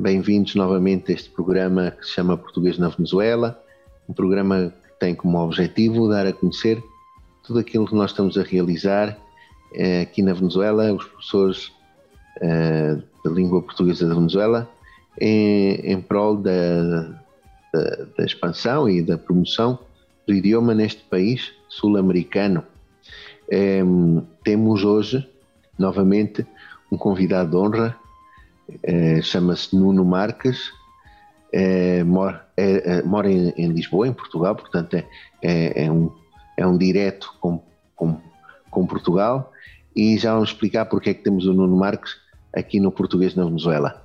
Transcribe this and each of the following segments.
Bem-vindos novamente a este programa que se chama Português na Venezuela, um programa que tem como objetivo dar a conhecer tudo aquilo que nós estamos a realizar eh, aqui na Venezuela, os professores eh, da língua portuguesa da Venezuela, em, em prol da, da, da expansão e da promoção do idioma neste país sul-americano. Eh, temos hoje, novamente, um convidado de honra, é, chama-se Nuno Marques, é, mora, é, mora em, em, Lisboa, em Portugal, portanto é, é, é, um, é um direto com, com, com Portugal e já vamos explicar porque é que temos o Nuno Marques aqui no Português na Venezuela.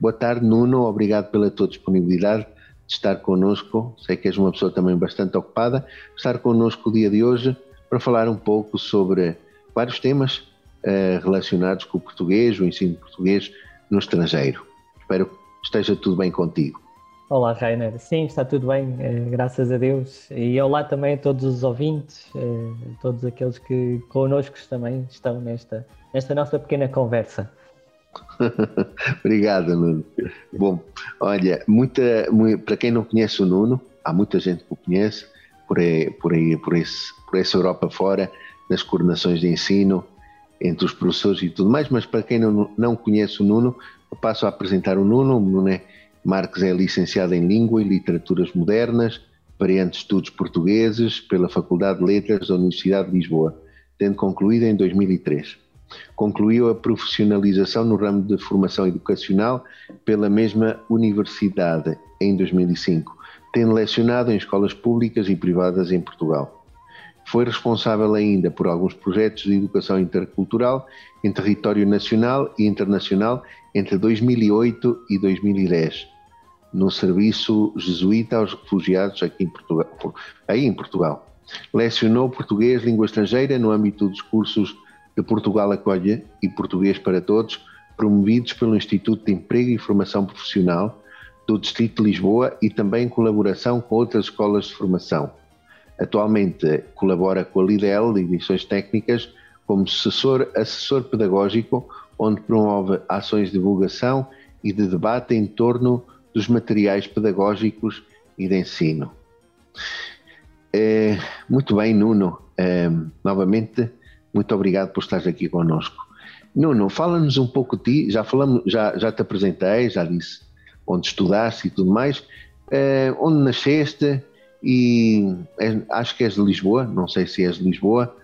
boa tarde, Nuno, obrigado pela tua disponibilidade de estar connosco. Sei que és uma pessoa também bastante ocupada. Estar connosco o dia de hoje para falar um pouco sobre vários temas uh, relacionados com o português, o ensino português no estrangeiro. Espero que esteja tudo bem contigo. Olá, Rainer. Sim, está tudo bem, eh, graças a Deus. E olá também a todos os ouvintes, eh, todos aqueles que connosco também estão nesta, nesta nossa pequena conversa. Obrigado, Nuno. Bom, olha, muita, para quem não conhece o Nuno, há muita gente que o conhece por aí, por aí, por, esse, por essa Europa fora, nas coordenações de ensino, entre os professores e tudo mais, mas para quem não, não conhece o Nuno, eu passo a apresentar o Nuno. O Nuno é, Marques é licenciado em Língua e Literaturas Modernas, variante Estudos Portugueses, pela Faculdade de Letras da Universidade de Lisboa, tendo concluído em 2003. Concluiu a profissionalização no ramo de formação educacional pela mesma universidade em 2005, tendo lecionado em escolas públicas e privadas em Portugal. Foi responsável ainda por alguns projetos de educação intercultural em território nacional e internacional entre 2008 e 2010, no serviço jesuíta aos refugiados aqui em Portugal. Aí em Portugal. Lecionou português, língua estrangeira, no âmbito dos cursos de Portugal Acolhe e Português para Todos, promovidos pelo Instituto de Emprego e Formação Profissional do Distrito de Lisboa e também em colaboração com outras escolas de formação. Atualmente colabora com a Lidl, Edições Técnicas, como assessor, assessor pedagógico, onde promove ações de divulgação e de debate em torno dos materiais pedagógicos e de ensino. É, muito bem, Nuno. É, novamente, muito obrigado por estar aqui conosco. Nuno, fala-nos um pouco de ti. Já falamos, já, já te apresentei, já disse onde estudaste e tudo mais. É, onde nasceste? E acho que és de Lisboa, não sei se és de Lisboa.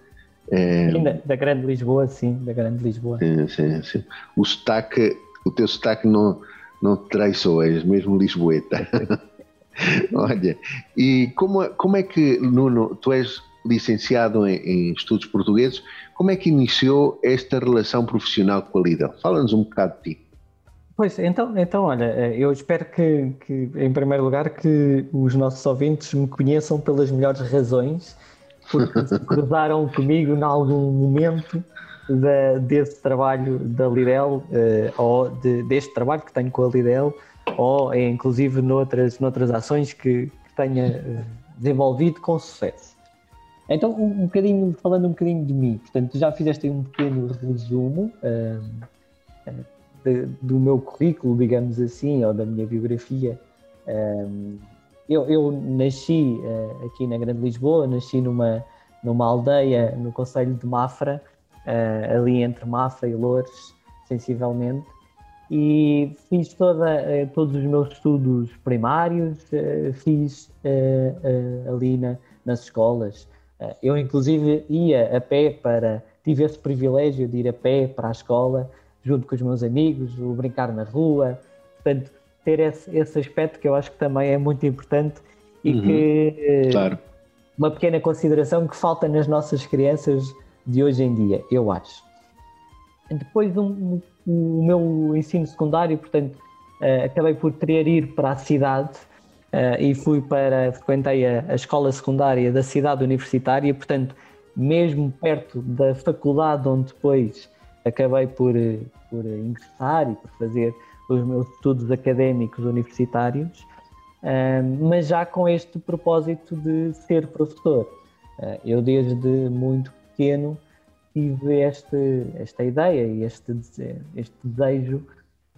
É, da, da, Grande Lisboa, sim, da Grande Lisboa. Sim, sim, sim. O sotaque, o teu sotaque não, não te traiçou, és mesmo lisboeta. Olha, e como, como é que, Nuno, tu és licenciado em, em, estudos portugueses, como é que iniciou esta relação profissional com a Lidl? Fala-nos um bocado de ti. Pois, então, então olha, eh, eu espero que, que, em primeiro lugar, que os nossos ouvintes me conheçam pelas melhores razões, porque se cruzaram comigo em algum momento da, desse trabalho da Lidl, uh, ou de, deste trabalho que tenho com a Lidl, ou é, inclusive noutras, noutras ações que, que tenha eh, desenvolvido com sucesso. Então, um, um, bocadinho, falando um bocadinho de mim, portanto, já fizeste um pequeno resumo. Uh, uh, de, do meu currículo, digamos assim, ou da minha biografia. Um, eu, eu, nasci uh, aqui na Grande Lisboa, nasci numa, numa aldeia no Conselho de Mafra, uh, ali entre Mafra e Loures, sensivelmente, e fiz toda, uh, todos os meus estudos primários, fiz ali na, nas escolas. eu, inclusive, ia a pé para. Tive esse privilégio de ir a pé para a escola junto com os meus amigos, o brincar na rua, portanto, ter esse, esse aspecto que eu acho que também é muito importante e uhum, que claro. uma pequena consideração que falta nas nossas crianças de hoje em dia, eu acho. Depois um, o meu ensino secundário, portanto, acabei por querer ir para a cidade e fui para, frequentei a, a escola secundária da cidade universitária, portanto, mesmo perto da faculdade onde depois acabei por, por ingressar e por fazer os meus estudos académicos universitários, mas já com este propósito de ser professor. Eu desde muito pequeno tive este, esta ideia e este, este desejo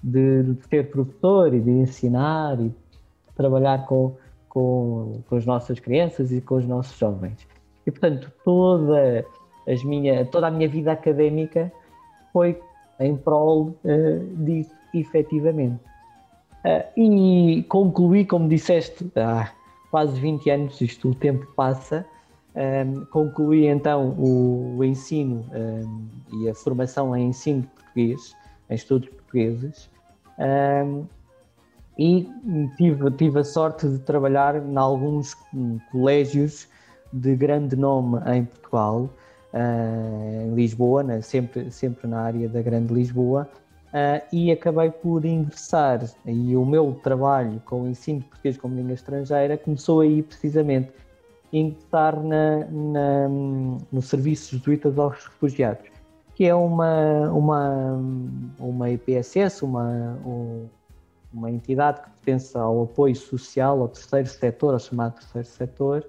de, de, ser professor e de ensinar e trabalhar com, com, com as nossas crianças e com os nossos jovens. E portanto toda, as minha, toda a minha vida académica foi em prol uh, disso, efetivamente. Uh, e concluí, como disseste, há quase 20 anos, isto o tempo passa, um, concluí então o, o ensino um, e a formação em ensino de português, em estudos portugueses, um, e tive, tive a sorte de trabalhar em alguns colégios de grande nome em Portugal, em Lisboa, né, sempre, sempre na área da Grande Lisboa, uh, e acabei por ingressar. E o meu trabalho com o ensino de português como língua estrangeira começou aí precisamente ingressar na, na, no Serviço Jesuítas aos Refugiados, que é uma, uma, uma IPSS, uma, uma entidade que pertence ao apoio social, ao terceiro setor, ao chamado terceiro setor,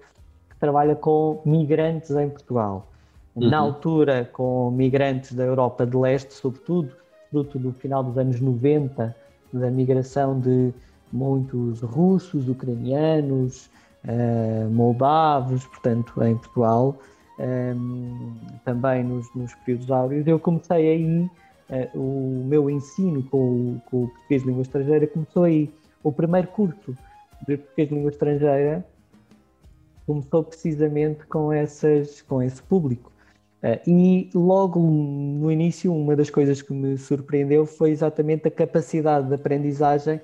que trabalha com migrantes em Portugal. Uhum. Na altura, com migrantes da Europa de Leste, sobretudo, fruto do final dos anos 90, da migração de muitos russos, ucranianos, uh, moldavos, portanto, em Portugal, um, ehm, também nos, nos, períodos áureos, eu comecei aí, uh, o meu ensino com com o português de língua estrangeira começou aí. O primeiro curso de português de língua estrangeira começou precisamente com, essas, com esse público. Uh, e logo no início, uma das coisas que me surpreendeu foi exatamente a capacidade de aprendizagem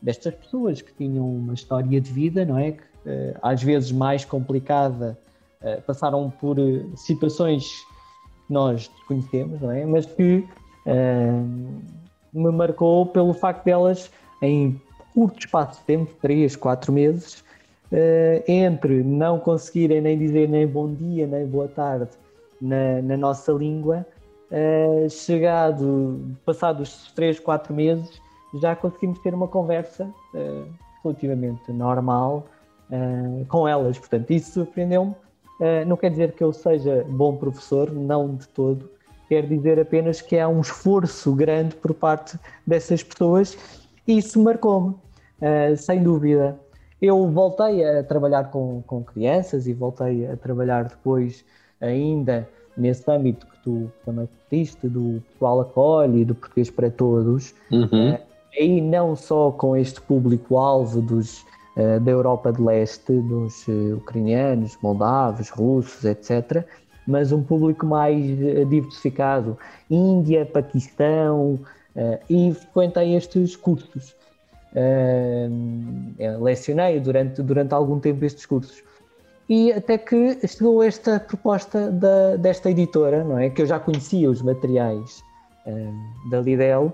destas pessoas que tinham uma história de vida, não é? Que eh, às vezes mais complicada, eh, passaram por situações que nós conhecemos, não é? Mas que me marcou pelo facto delas, em curto espaço de tempo, 3, 4 meses, entre não conseguirem nem dizer nem bom dia, nem boa tarde na, na nossa língua, chegado, passados 3, 4 meses, já conseguimos ter uma conversa relativamente normal, uh, com elas. Portanto, isso surpreendeu-me. Uh, não quer dizer que eu seja bom professor, não de todo. Quer dizer apenas que há um esforço grande por parte dessas pessoas e isso marcou-me, uh, sem dúvida. Eu voltei a trabalhar com, com crianças e voltei a trabalhar depois ainda nesse âmbito que tu também diste, do pessoal acolhe, do português para todos, uhum. uh, aí não só com este público-alvo dos eh, da Europa de Leste, dos uh, ucranianos, moldavos, russos, etc., mas um público mais diversificado, Índia, Paquistão, e frequentei estes cursos. lecionei durante, durante algum tempo estes cursos. E até que chegou esta proposta da, desta editora, não é? Que eu já conhecia os materiais da Lidl,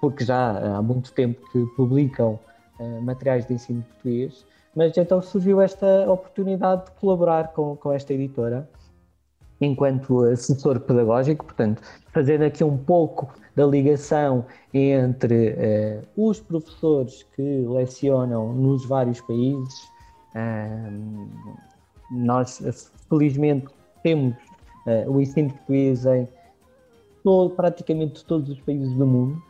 porque já há muito tempo que publicam eh, materiais de ensino português, mas então surgiu esta oportunidade de colaborar com, com esta editora enquanto assessor pedagógico, portanto, fazendo aqui um pouco da ligação entre uh, os professores que lecionam nos vários países. Nós, felizmente, temos uh, o ensino português em todo, praticamente todos os países do mundo,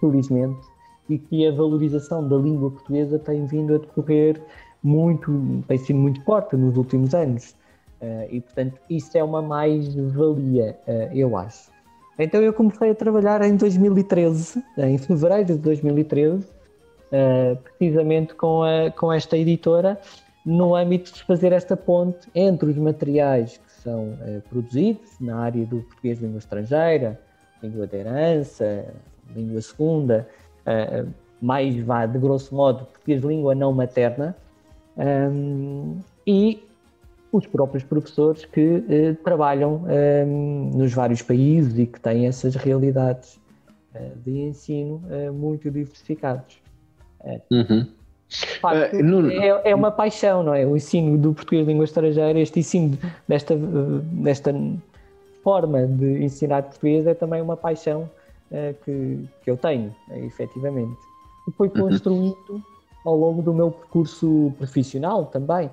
felizmente e que a valorização da língua portuguesa tem vindo a decorrer muito, tem sido muito forte nos últimos anos. Uh, e, portanto, isso é uma mais-valia, eu acho. Então, eu comecei a trabalhar em 2013, em fevereiro de 2013, uh, eh, precisamente com, a, com esta editora, no âmbito de fazer esta ponte entre os materiais que são produzidos na área do português língua estrangeira, língua de herança, língua segunda, uh, mais vá, de grosso modo, português língua não materna, um, e os próprios professores que uh, trabalham um, nos vários países e que têm essas realidades de ensino muito diversificados. Uhum. Facto, uh, é, é, uma paixão, não é? O ensino do português de língua estrangeira, este ensino desta, desta forma de ensinar português é também uma paixão uh, que, que eu tenho, uh, efetivamente. E foi uhum. construído uhum. ao longo do meu percurso profissional também,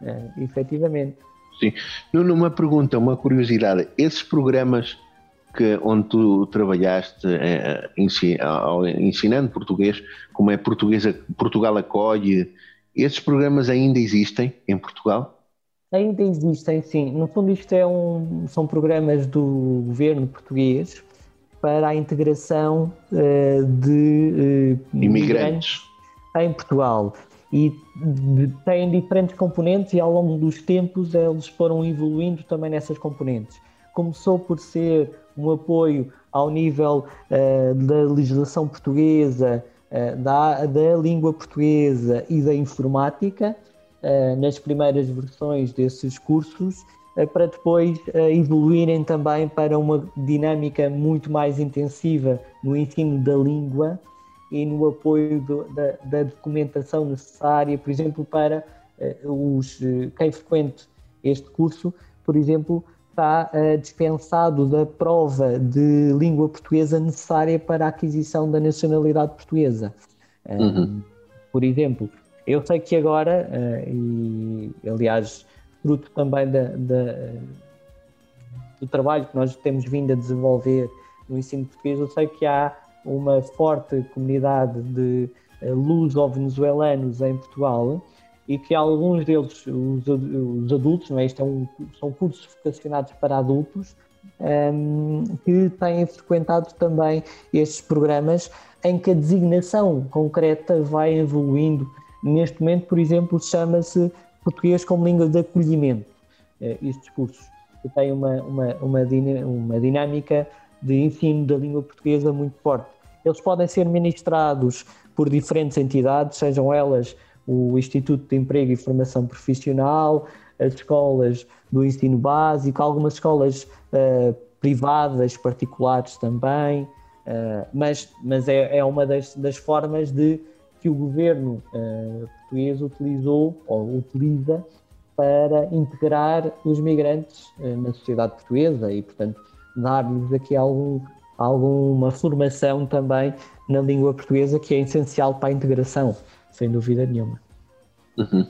uh, efetivamente. Sim. Nuno, uma pergunta, uma curiosidade. Esses programas que, onde tu trabalhaste é, ensinando português, como é portuguesa, Portugal acolhe, esses programas ainda existem em Portugal? Ainda existem, sim. No fundo, isto é um, são programas do governo português para a integração uh, de uh, imigrantes em Portugal. E têm diferentes componentes e ao longo dos tempos eles foram evoluindo também nessas componentes. Começou por ser um apoio ao nível uh, da legislação portuguesa, uh, da, da língua portuguesa e da informática, uh, nas primeiras versões desses cursos, para depois evoluírem também para uma dinâmica muito mais intensiva no ensino da língua e no apoio do, da, da, documentação necessária, por exemplo, para os, quem frequente este curso, por exemplo, está uh, dispensado da prova de língua portuguesa necessária para a aquisição da nacionalidade portuguesa. Uhum. por exemplo, eu sei que agora, uh, e aliás, fruto também da, da, do trabalho que nós temos vindo a desenvolver no ensino português, eu sei que há uma forte comunidade de luso-venezuelanos em Portugal e que alguns deles, os, os adultos, não é? Isto é um, são cursos vocacionados para adultos, um, que têm frequentado também estes programas em que a designação concreta vai evoluindo. Neste momento, por exemplo, chama-se Português como Língua de Acolhimento, uh, estes cursos, que têm uma, uma, uma, uma dinâmica de ensino da língua portuguesa muito forte. Eles podem ser ministrados por diferentes entidades, sejam elas o Instituto de Emprego e Formação Profissional, as escolas do ensino básico, algumas escolas uh, privadas, particulares também, uh, mas, mas é, é uma das, das, formas de que o governo uh, português utilizou ou utiliza para integrar os migrantes na sociedade portuguesa e, portanto, dar-lhes aqui algum, alguma formação também na língua portuguesa que é essencial para a integração sem dúvida nenhuma. Uhum.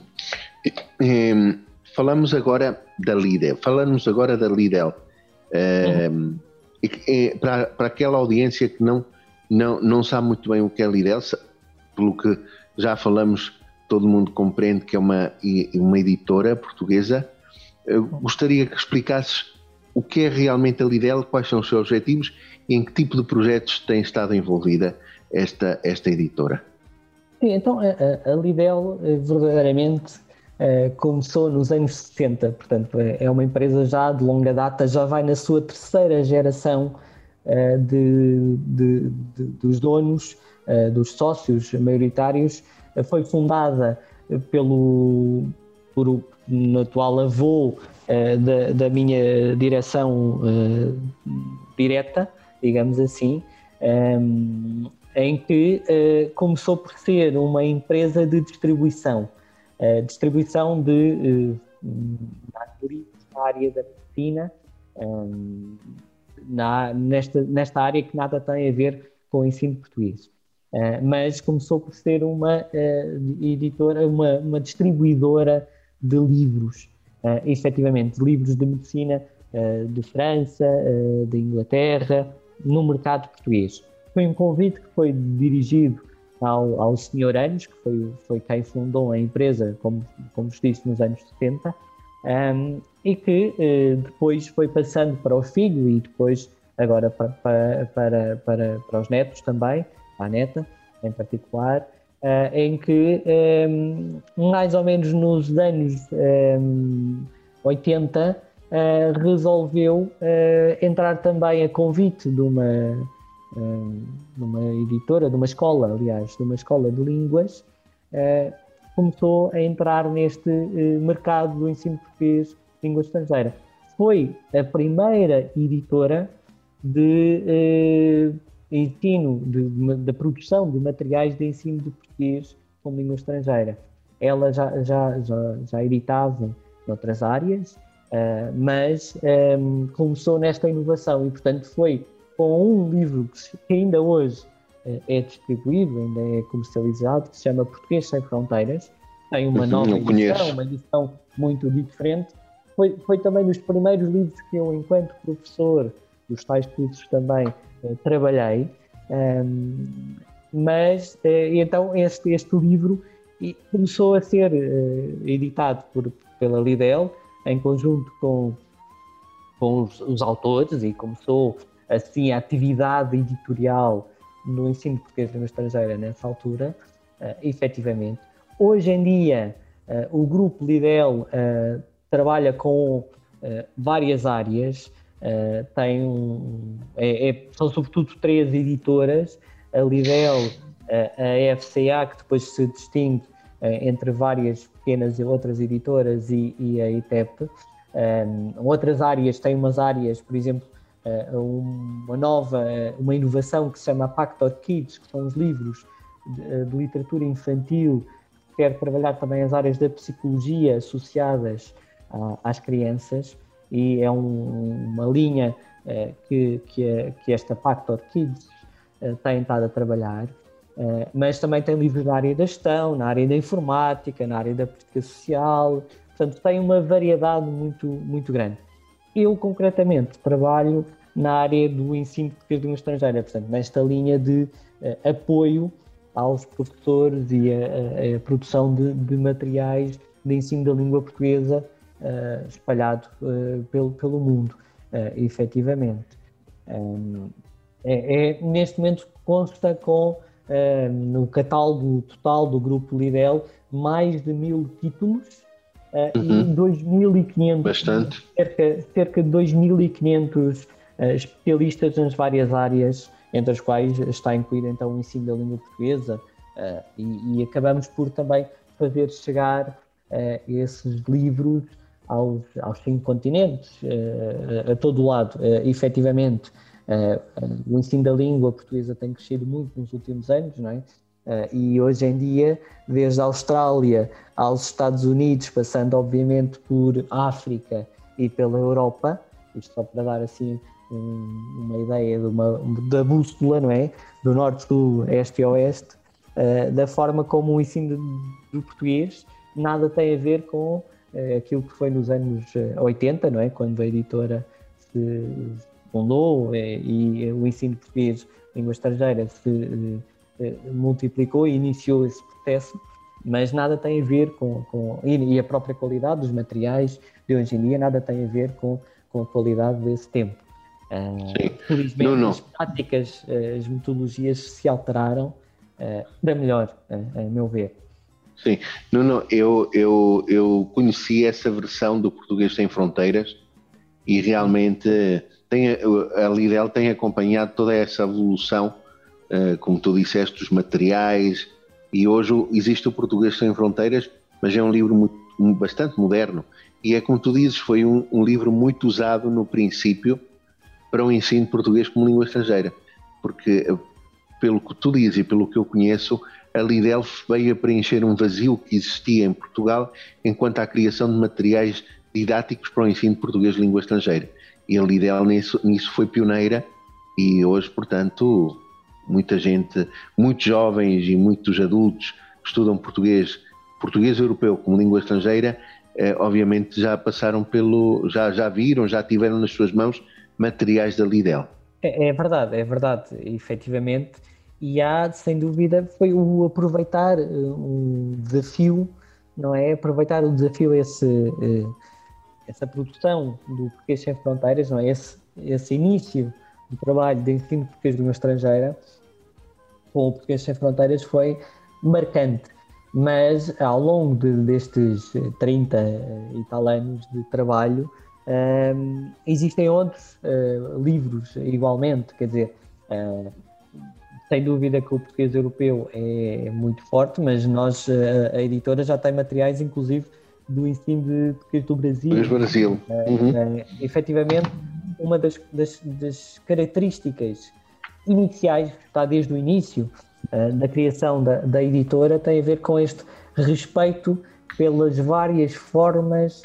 Falamos agora da Lidl, falamos agora da Lidl. Uhum. para, para aquela audiência que não, não, não sabe muito bem o que é Lidl, pelo que já falamos, todo mundo compreende que é uma, uma editora portuguesa. Eu gostaria que explicasses o que é realmente a Lidl, quais são os seus objetivos e em que tipo de projetos tem estado envolvida esta, esta editora. Sim, então a, a Lidl eh, verdadeiramente começou nos anos 60, portanto é, uma empresa já de longa data, já vai na sua terceira geração de, de, de, dos donos, dos sócios maioritários. foi fundada pelo por o atual avô da, da, minha direção direta, digamos assim. Em que uh, começou por ser uma empresa de distribuição, uh, distribuição de uh, na área da medicina, um, na, nesta, nesta área que nada tem a ver com o ensino português. Uh, mas começou por ser uma editora, uma, uma, distribuidora de livros, uh, efetivamente, livros de medicina de França, de Inglaterra, no mercado português. Foi um convite que foi dirigido ao, ao Sr. Anos, que foi, foi quem fundou a empresa, como, como vos disse, nos anos 70, um, e que uh, depois foi passando para o filho e depois agora para, para, para, para, os netos também, a neta em particular, uh, em que um, mais ou menos nos anos um, 80 uh, resolveu entrar também a convite de uma numa editora, de uma escola, aliás, de uma escola de línguas, uh, começou a entrar neste uh, mercado do ensino português língua estrangeira. Foi a primeira editora de ensino da produção de materiais de ensino de português como língua estrangeira. Ela já, já, já, já editava noutras áreas, mas começou nesta inovação e, portanto, foi com um livro que ainda hoje uh, é distribuído, ainda é comercializado, que se chama Português Sem Fronteiras. Tem uma uhum, nova edição, uma edição muito diferente. Foi, foi também dos primeiros livros que eu, enquanto professor dos tais cursos também, uh, trabalhei. Um, mas, então, este, este livro começou a ser editado por, pela Lidl, em conjunto com, com os, os, autores, e começou assim a atividade editorial no ensino português na estrangeira nessa altura, uh, efetivamente. Hoje em dia, uh, o grupo Lidl uh, trabalha com uh, várias áreas, tem um, é, é, são sobretudo três editoras, a Lidl, a FCA, que depois se distingue entre várias pequenas e outras editoras e, e a ITEP. Um, outras áreas, tem umas áreas, por exemplo, uma nova, uma inovação que se chama Pacto Kids, que são os livros de, de, literatura infantil, que quer trabalhar também as áreas da psicologia associadas uh, às crianças, e é um, uma linha uh, que, que, que, esta Pacto Kids tem estado a trabalhar. Mas também tem livros na área da gestão, na área da informática, na área da política social, portanto tem uma variedade muito, muito grande. Eu, concretamente, trabalho na área do ensino de português de língua estrangeira, portanto, nesta linha de uh, apoio aos professores e a, a, a produção de, de, materiais de ensino da língua portuguesa uh, espalhado pelo, pelo mundo, uh, efetivamente. Um, é, é, neste momento consta com no catálogo total do grupo Lidl mais de mil títulos uh, uhum. e 2.500 Bastante. Cerca, cerca de 2.500 uh, eh, especialistas nas várias áreas, entre as quais está incluído então o ensino da língua portuguesa uh, e, e, acabamos por também fazer chegar esses livros aos, aos cinco continentes, a todo lado, efetivamente. Uh, o ensino da língua portuguesa tem crescido muito nos últimos anos, não é? Uh, e hoje em dia, desde a Austrália aos Estados Unidos, passando obviamente por África e pela Europa, isto só para dar assim um, uma ideia de uma, da bússola, não é? Do norte, sul, este e oeste, uh, da forma como o ensino do português nada tem a ver com aquilo que foi nos anos 80, não é? Quando a editora se, fundou eh, e o ensino português língua estrangeira se multiplicou e iniciou esse processo, mas nada tem a ver com, com e a própria qualidade dos materiais de hoje em dia nada tem a ver com, com a qualidade desse tempo. Uh, felizmente não, não. as práticas, as metodologias se alteraram uh, para melhor, uh, a meu ver. Sim, não, não, eu, eu, eu conheci essa versão do Português Sem Fronteiras e realmente tem, a Lidl tem acompanhado toda essa evolução, como tu disseste, dos materiais, e hoje existe o Português Sem Fronteiras, mas é um livro muito, bastante moderno. E é como tu dizes, foi um, um, livro muito usado no princípio para o ensino de português como língua estrangeira, porque eh, pelo que tu dizes e pelo que eu conheço, a Lidl veio a preencher um vazio que existia em Portugal enquanto à criação de materiais didáticos para o ensino de português língua estrangeira. E a Lidl nisso, nisso foi pioneira e hoje, portanto, muita gente, muitos jovens e muitos adultos que estudam português, português europeu como língua estrangeira, eh, obviamente já passaram pelo, já, já viram, já tiveram nas suas mãos materiais da Lidl. É, é verdade, é verdade, efetivamente. E há, sem dúvida, foi o aproveitar eh, um desafio, não é? Aproveitar o desafio esse eh, essa produção do Português Sem Fronteiras, não é? esse, esse início do trabalho de ensino português de uma estrangeira com o Português Sem Fronteiras foi marcante. Mas ao longo de, destes 30 e tal anos de trabalho, um, existem outros uh, livros igualmente, quer dizer, uh, sem dúvida que o português europeu é muito forte, mas nós, uh, a editora, já tem materiais, inclusive, do ensino de português do Brasil. Do Brasil. É, uhum. é, efetivamente, uma das, das, das, características iniciais, está desde o início uh, da criação da, da editora, tem a ver com este respeito pelas várias formas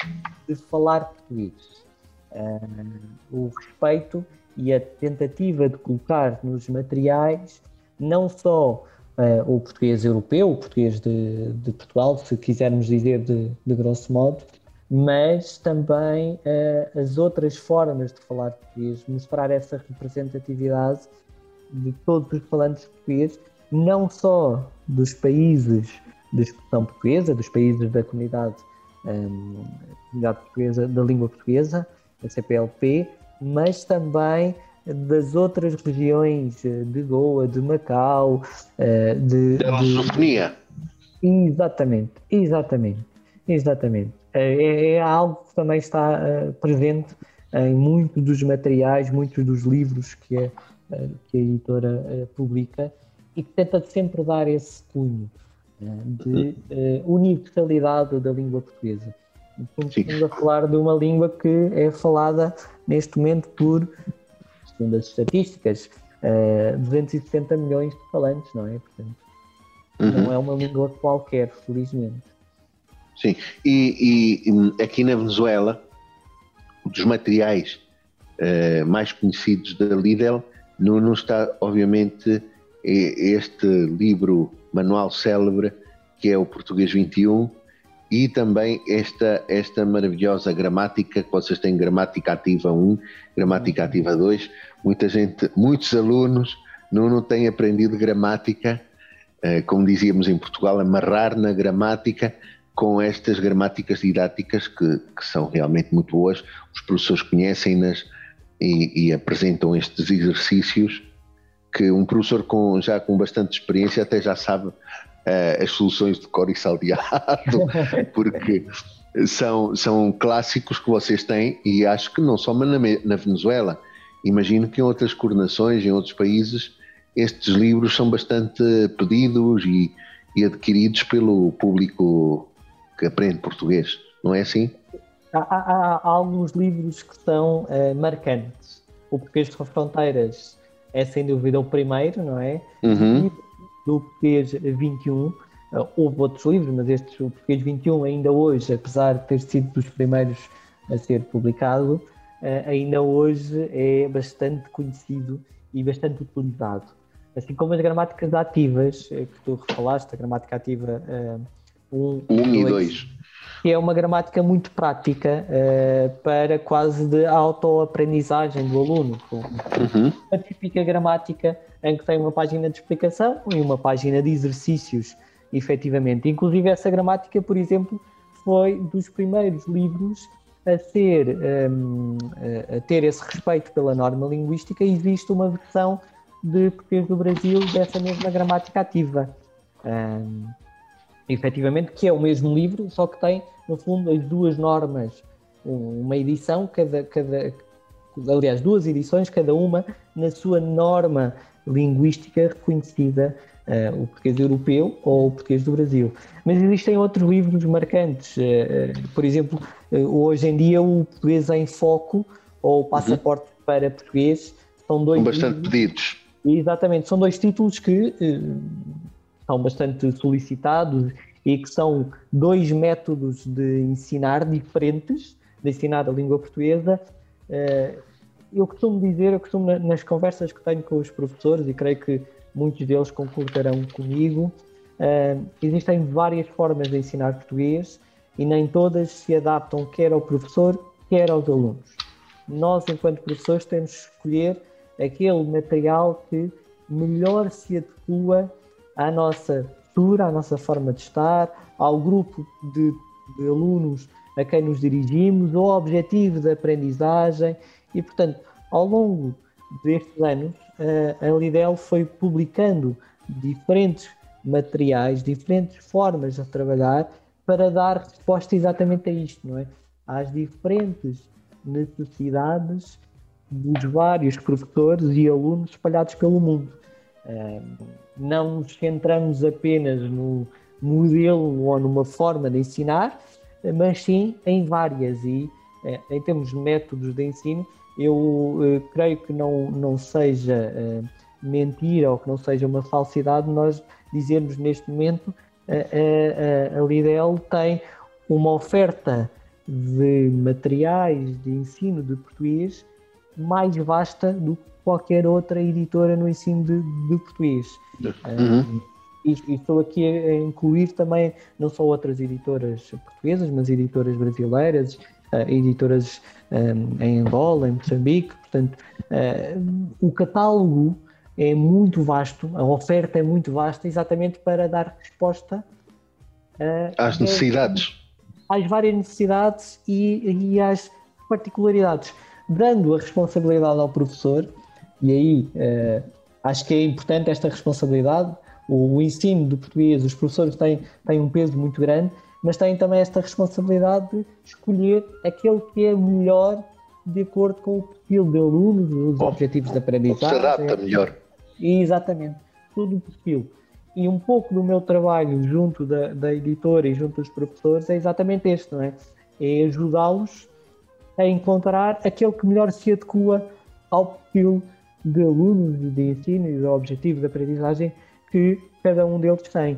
de falar português. Uh, o respeito e a tentativa de colocar nos materiais não só uh, o português europeu, o português de, de Portugal, se quisermos dizer de, de grosso modo, mas também uh, as outras formas de falar português, mostrar essa representatividade de todos os falantes portugueses, não só dos países de expressão portuguesa, dos países da comunidade, um, comunidade portuguesa, da língua portuguesa, a CPLP, mas também das outras regiões eh, de Goa, de Macau, eh, de. Da lusofonia. Exatamente, exatamente, exatamente. É, é, é, algo que também está uh, presente em muitos dos materiais, muitos dos livros que a, que a editora uh, publica e que tenta sempre dar esse cunho de universalidade da língua portuguesa. Estamos a falar de uma língua que é falada neste momento por segundo as estatísticas, uh, eh, 270 milhões de falantes, não é? Portanto, uhum. não é uma língua qualquer, felizmente. Sim, e, e aqui na Venezuela, um dos materiais uh, mais conhecidos da Lidl não, não está, obviamente, este livro manual célebre que é o Português 21 e também esta, esta maravilhosa gramática, que vocês têm gramática ativa 1, gramática ativa 2. Muita gente, muitos alunos não, não têm aprendido gramática, eh, como dizíamos em Portugal, amarrar na gramática com estas gramáticas didáticas que, que são realmente muito boas. Os professores conhecem-nas e, e apresentam estes exercícios que um professor com, já com bastante experiência até já sabe uh, as soluções de cor e saldeado, porque são, são clássicos que vocês têm e acho que não só na, na Venezuela, imagino que em outras coordenações, em outros países, estes livros são bastante pedidos e, e adquiridos pelo público que aprende português, não é assim? Há, há, há alguns livros que são uh, marcantes. O Português de Fronteiras é sem dúvida o primeiro, não é? Uhum do Português 21. Uh, houve outros livros, mas este, o Português 21, ainda hoje, apesar de ter sido dos primeiros a ser publicado, uh, ainda hoje é bastante conhecido e bastante utilizado. Assim como as gramáticas ativas, eh, que tu refalaste, a gramática ativa 1 uh, um, um e 2 que é uma gramática muito prática uh, para quase de autoaprendizagem do aluno. Uhum. A típica gramática em que tem uma página de explicação e uma página de exercícios, efetivamente. Inclusive, essa gramática, por exemplo, foi dos primeiros livros a ser um, ehm, a ter esse respeito pela norma linguística. Existe uma versão de português do Brasil dessa mesma gramática ativa. Um, ehm, efetivamente, que é o mesmo livro, só que tem, no fundo, as duas normas, uma edição, cada, cada, aliás, duas edições, cada uma na sua norma linguística reconhecida, uh, o português europeu ou o português do Brasil. Mas existem outros livros marcantes, uh, uh, por exemplo, hoje em dia o português em foco ou o passaporte uhum. para português são dois. São bastante livros, pedidos. Exatamente, são dois títulos que são bastante solicitados e que são dois métodos de ensinar diferentes, de ensinar a língua portuguesa. Eh, eu costumo dizer, eu costumo nas conversas que tenho com os professores, e creio que muitos deles concordarão comigo, eh, existem várias formas de ensinar português e nem todas se adaptam quer ao professor, quer aos alunos. Nós, enquanto professores, temos que escolher aquele material que melhor se adequa à nossa postura, à nossa forma de estar, ao grupo de, de alunos a quem nos dirigimos, ao objetivo da aprendizagem e, portanto, ao longo destes anos, a Lidl foi publicando diferentes materiais, diferentes formas de trabalhar para dar resposta exatamente a isto, não é? Às diferentes necessidades dos vários professores e alunos espalhados pelo mundo não nos centramos apenas no modelo ou numa forma de ensinar, mas sim em várias. E eh, em termos de métodos de ensino, eu eh, creio que não, não seja eh, mentira ou que não seja uma falsidade nós dizermos neste momento a, a, a Lidl tem uma oferta de materiais de ensino de português mais vasta do que qualquer outra editora no ensino de, de português. Uhum. e, e, estou aqui a incluir também não só outras editoras portuguesas, mas editoras brasileiras, uh, editoras um, em Angola, em Moçambique. Portanto, uh, o catálogo é muito vasto, a oferta é muito vasta, exatamente para dar resposta uh, às necessidades. Às várias necessidades e, e às particularidades, dando a responsabilidade ao professor e aí uh, acho que é importante esta responsabilidade. O, o, ensino do português, os professores têm, têm um peso muito grande, mas têm também esta responsabilidade de escolher aquele que é melhor de acordo com o perfil de aluno, os objetivos da aprendizagem. Se adapta melhor. Exatamente, todo o perfil. E um pouco do meu trabalho junto da, da editora e junto dos professores é exatamente este, não é? É ajudá-los a encontrar aquele que melhor se adequa ao perfil de alunos de ensino e do objetivo de aprendizagem que cada um deles tem.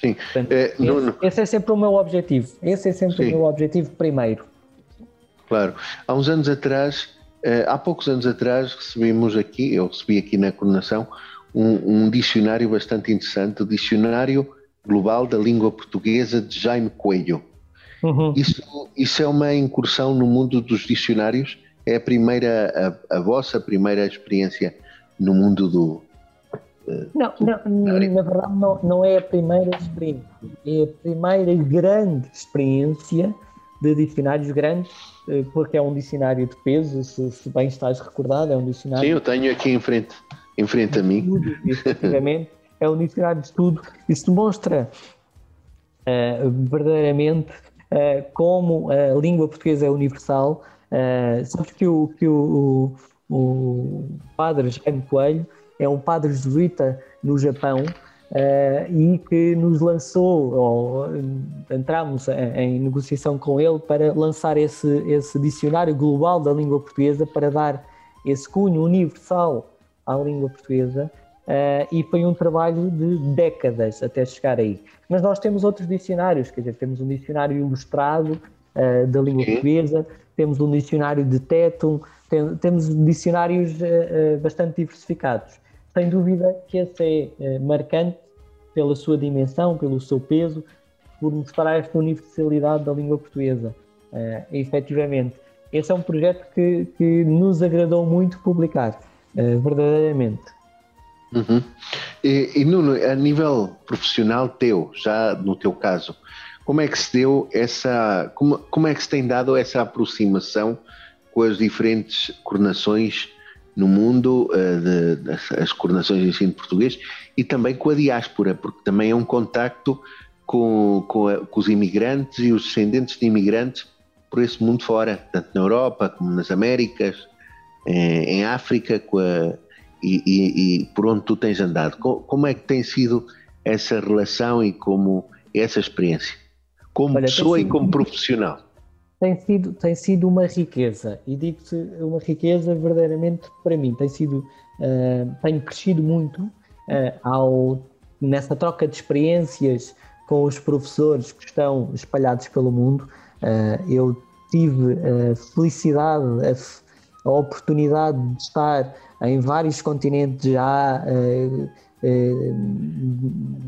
Sim. Portanto, é, esse, esse, é sempre o meu objetivo. Esse é sempre Sim. o meu objetivo primeiro. Claro. Há uns anos atrás, eh, há poucos anos atrás, recebemos aqui, eu recebi aqui na coordenação, um, um dicionário bastante interessante, o Dicionário Global da Língua Portuguesa de Jaime Coelho. Uhum. Isso, isso é uma incursão no mundo dos dicionários é a primeira, a, a vossa primeira experiência no mundo do. Uh, não, não na verdade não, não é a primeira experiência, é a primeira grande experiência de dicionários grandes, eh, porque é um dicionário de peso, se, se bem estás recordado, é um dicionário. Sim, eu tenho aqui em frente, em frente a mim. Efetivamente, é um dicionário de estudo. Isso demonstra uh, verdadeiramente uh, como a língua portuguesa é universal Uh, sabes que o, que o, o, o padre Jaime Coelho é um padre jesuíta no Japão uh, e que nos lançou, ou entramos em, em, negociação com ele para lançar esse, esse dicionário global da língua portuguesa para dar esse cunho universal à língua portuguesa uh, e foi um trabalho de décadas até chegar aí. Mas nós temos outros dicionários, quer dizer, temos um dicionário ilustrado uh, da língua portuguesa, temos um dicionário de Tetum, tem, temos dicionários uh, bastante diversificados. Sem dúvida que esse é uh, marcante pela sua dimensão, pelo seu peso, por mostrar esta universalidade da língua portuguesa. Uh, efetivamente, esse é um projeto que, que nos agradou muito publicar, uh, verdadeiramente. Uhum. E, e Nuno, a nível profissional teu, já no teu caso, como é que se deu essa, como, como é que se tem dado essa aproximação com as diferentes coordenações no mundo, uh, de, de, as coordenações de ensino português e também com a diáspora, porque também é um contacto com, com, a, com os imigrantes e os descendentes de imigrantes por esse mundo fora, tanto na Europa como nas Américas, em, em África a, e, e, e, por onde tu tens andado. Como, como é que tem sido essa relação e como essa experiência? Como Olha, pessoa sido, e como profissional? Tem sido, tem sido uma riqueza, e digo-te uma riqueza verdadeiramente para mim. Tem sido, uh, tenho crescido muito uh, ao, nessa troca de experiências com os professores que estão espalhados pelo mundo. Uh, eu tive a felicidade, a, a, oportunidade de estar em vários continentes já eh,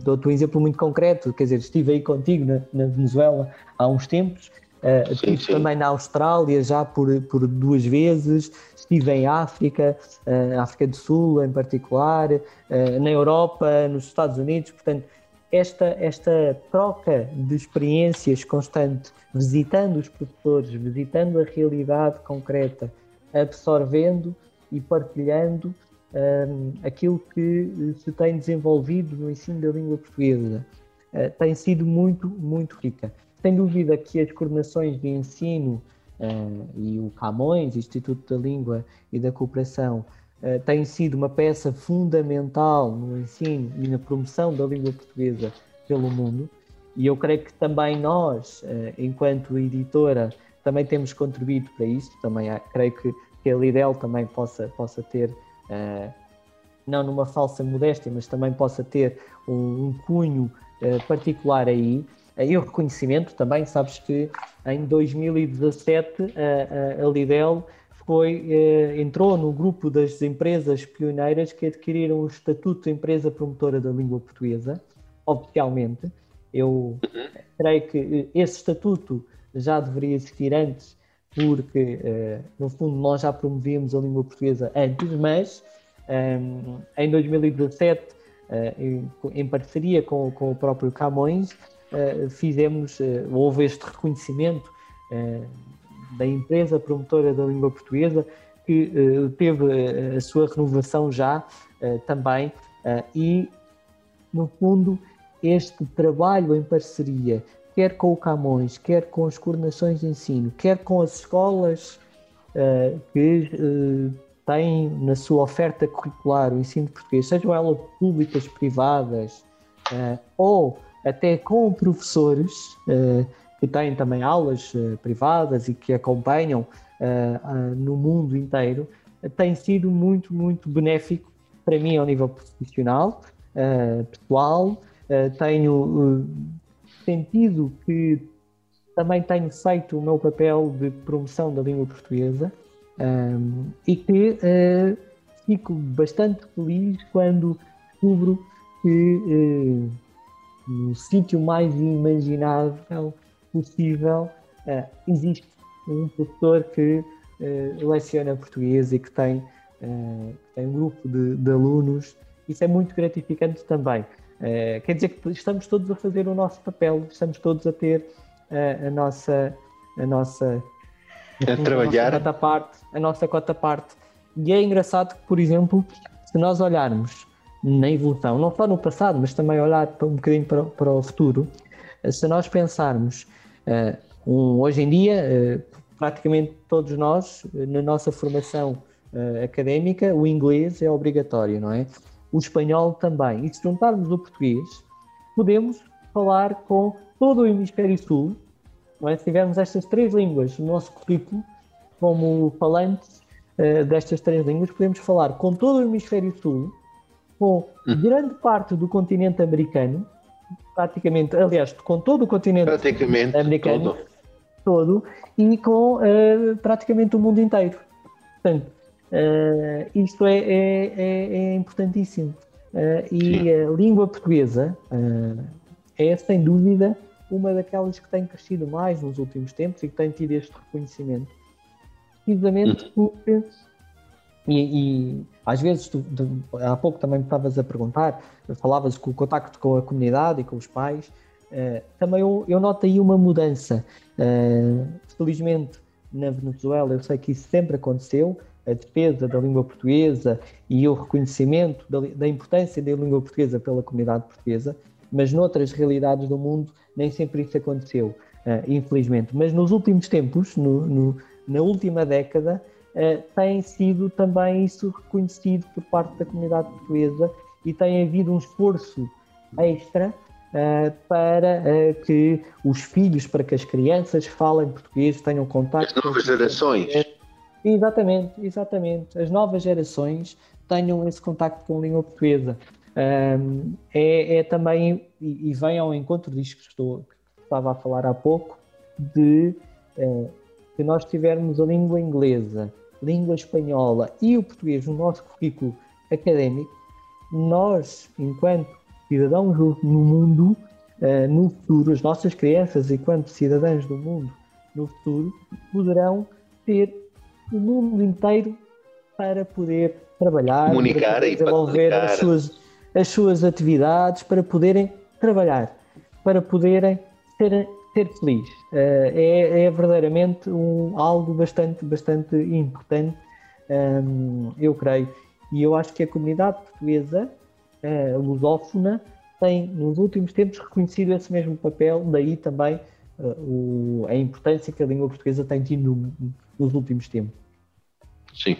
dou-te um exemplo muito concreto, quer dizer, estive aí contigo na, na Venezuela há uns tempos, uh, sim, estive sim. também na Austrália já por, por duas vezes, estive em África, uh, África do Sul em particular, uh, na Europa, nos Estados Unidos, portanto, esta, esta troca de experiências constante, visitando os professores, visitando a realidade concreta, absorvendo e partilhando um, aquilo que se tem desenvolvido no ensino da língua portuguesa. Uh, tem sido muito, muito rica. Sem dúvida que as coordenações de ensino uh, e o Camões, Instituto da Língua e da Cooperação, uh, têm sido uma peça fundamental no ensino e na promoção da língua portuguesa pelo mundo. E eu creio que também nós, enquanto editora, também temos contribuído para isso. Também creio que, que a Lidl também possa, possa ter uh, não numa falsa modéstia, mas também possa ter um, um cunho uh, particular aí. Uh, e o reconhecimento também, sabes que em 2017 a, a, a Lidl foi, entrou no grupo das empresas pioneiras que adquiriram o estatuto de empresa promotora da língua portuguesa, oficialmente. Eu uhum. creio que esse estatuto já deveria existir antes, porque, no fundo, nós já promovíamos a língua portuguesa antes, mas em 2017, eh, em parceria com, com o próprio Camões, eh, fizemos, houve este reconhecimento da empresa promotora da língua portuguesa, que teve a sua renovação já também, e, no fundo, este trabalho em parceria, quer com o Camões, quer com as coordenações de ensino, quer com as escolas que têm na sua oferta curricular o ensino português, sejam elas públicas, privadas, uh, ou até com professores uh, que têm também aulas uh, privadas e que acompanham no mundo inteiro, tem sido muito, muito benéfico para mim ao nível profissional, pessoal. tenho sentido que também tenho feito o meu papel de promoção da língua portuguesa um, e que uh, fico bastante feliz quando descubro que uh, no sítio mais imaginável possível uh, existe um professor que leciona português e que tem, tem um grupo de, de, alunos. Isso é muito gratificante também. Quer dizer que estamos todos a fazer o nosso papel, estamos todos a ter a nossa, a nossa a trabalhar. A nossa, parte, a nossa cota parte. E é engraçado que, por exemplo, se nós olharmos na evolução, não só no passado, mas também olhar um bocadinho para, para o futuro, se nós pensarmos uh, um, hoje em dia, uh, praticamente todos nós, na nossa formação uh, académica, o inglês é obrigatório, não é? O espanhol também. E se juntarmos o português, podemos falar com todo o hemisfério sul, é? Se tivermos estas três línguas no nosso currículo, como falantes uh, destas três línguas, podemos falar com todo o hemisfério sul, com hum. grande parte do continente americano, praticamente, aliás, com todo o continente americano, todo. todo, e com uh, praticamente o mundo inteiro. Portanto, uh, isto é, é, é, é importantíssimo. e a língua portuguesa é, sem dúvida, uma daquelas que tem crescido mais nos últimos tempos e que tem tido este reconhecimento. Precisamente uhum. porque, e, e às vezes, tu, tu, há pouco também me estavas a perguntar, falavas com o contacto com a comunidade e com os pais, uh, também eu, eu noto aí uma mudança. Uh, felizmente, na Venezuela, eu sei que isso sempre aconteceu, a defesa da língua portuguesa e o reconhecimento da, da importância da língua portuguesa pela comunidade portuguesa, mas noutras realidades do mundo nem sempre isso aconteceu, uh, infelizmente. Mas nos últimos tempos, no, no, na última década, uh, tem sido também isso reconhecido por parte da comunidade portuguesa e tem havido um esforço extra Uh, para uh, que os filhos, para que as crianças falem português, tenham contato As novas gerações. Exatamente, exatamente. As novas gerações tenham esse contacto com a língua portuguesa um, é, é, também, e, e, vem ao encontro disto que, estou, que estava a falar há pouco, de uh, que nós tivermos a língua inglesa, língua espanhola e o português no nosso currículo académico, nós, enquanto cidadãos no mundo, uh, no futuro, as nossas crianças, enquanto cidadãos do mundo no futuro, poderão ter o mundo inteiro para poder trabalhar, comunicar para desenvolver as suas as suas atividades para poderem trabalhar, para poderem ser, ser felizes. Uh, é, é, verdadeiramente um, algo bastante, bastante importante, um, eu creio. E eu acho que a comunidade portuguesa, uh, lusófona, tem nos últimos tempos reconhecido esse mesmo papel, daí também uh, o, a importância que a língua portuguesa tem tido no, nos últimos tempos. Sim.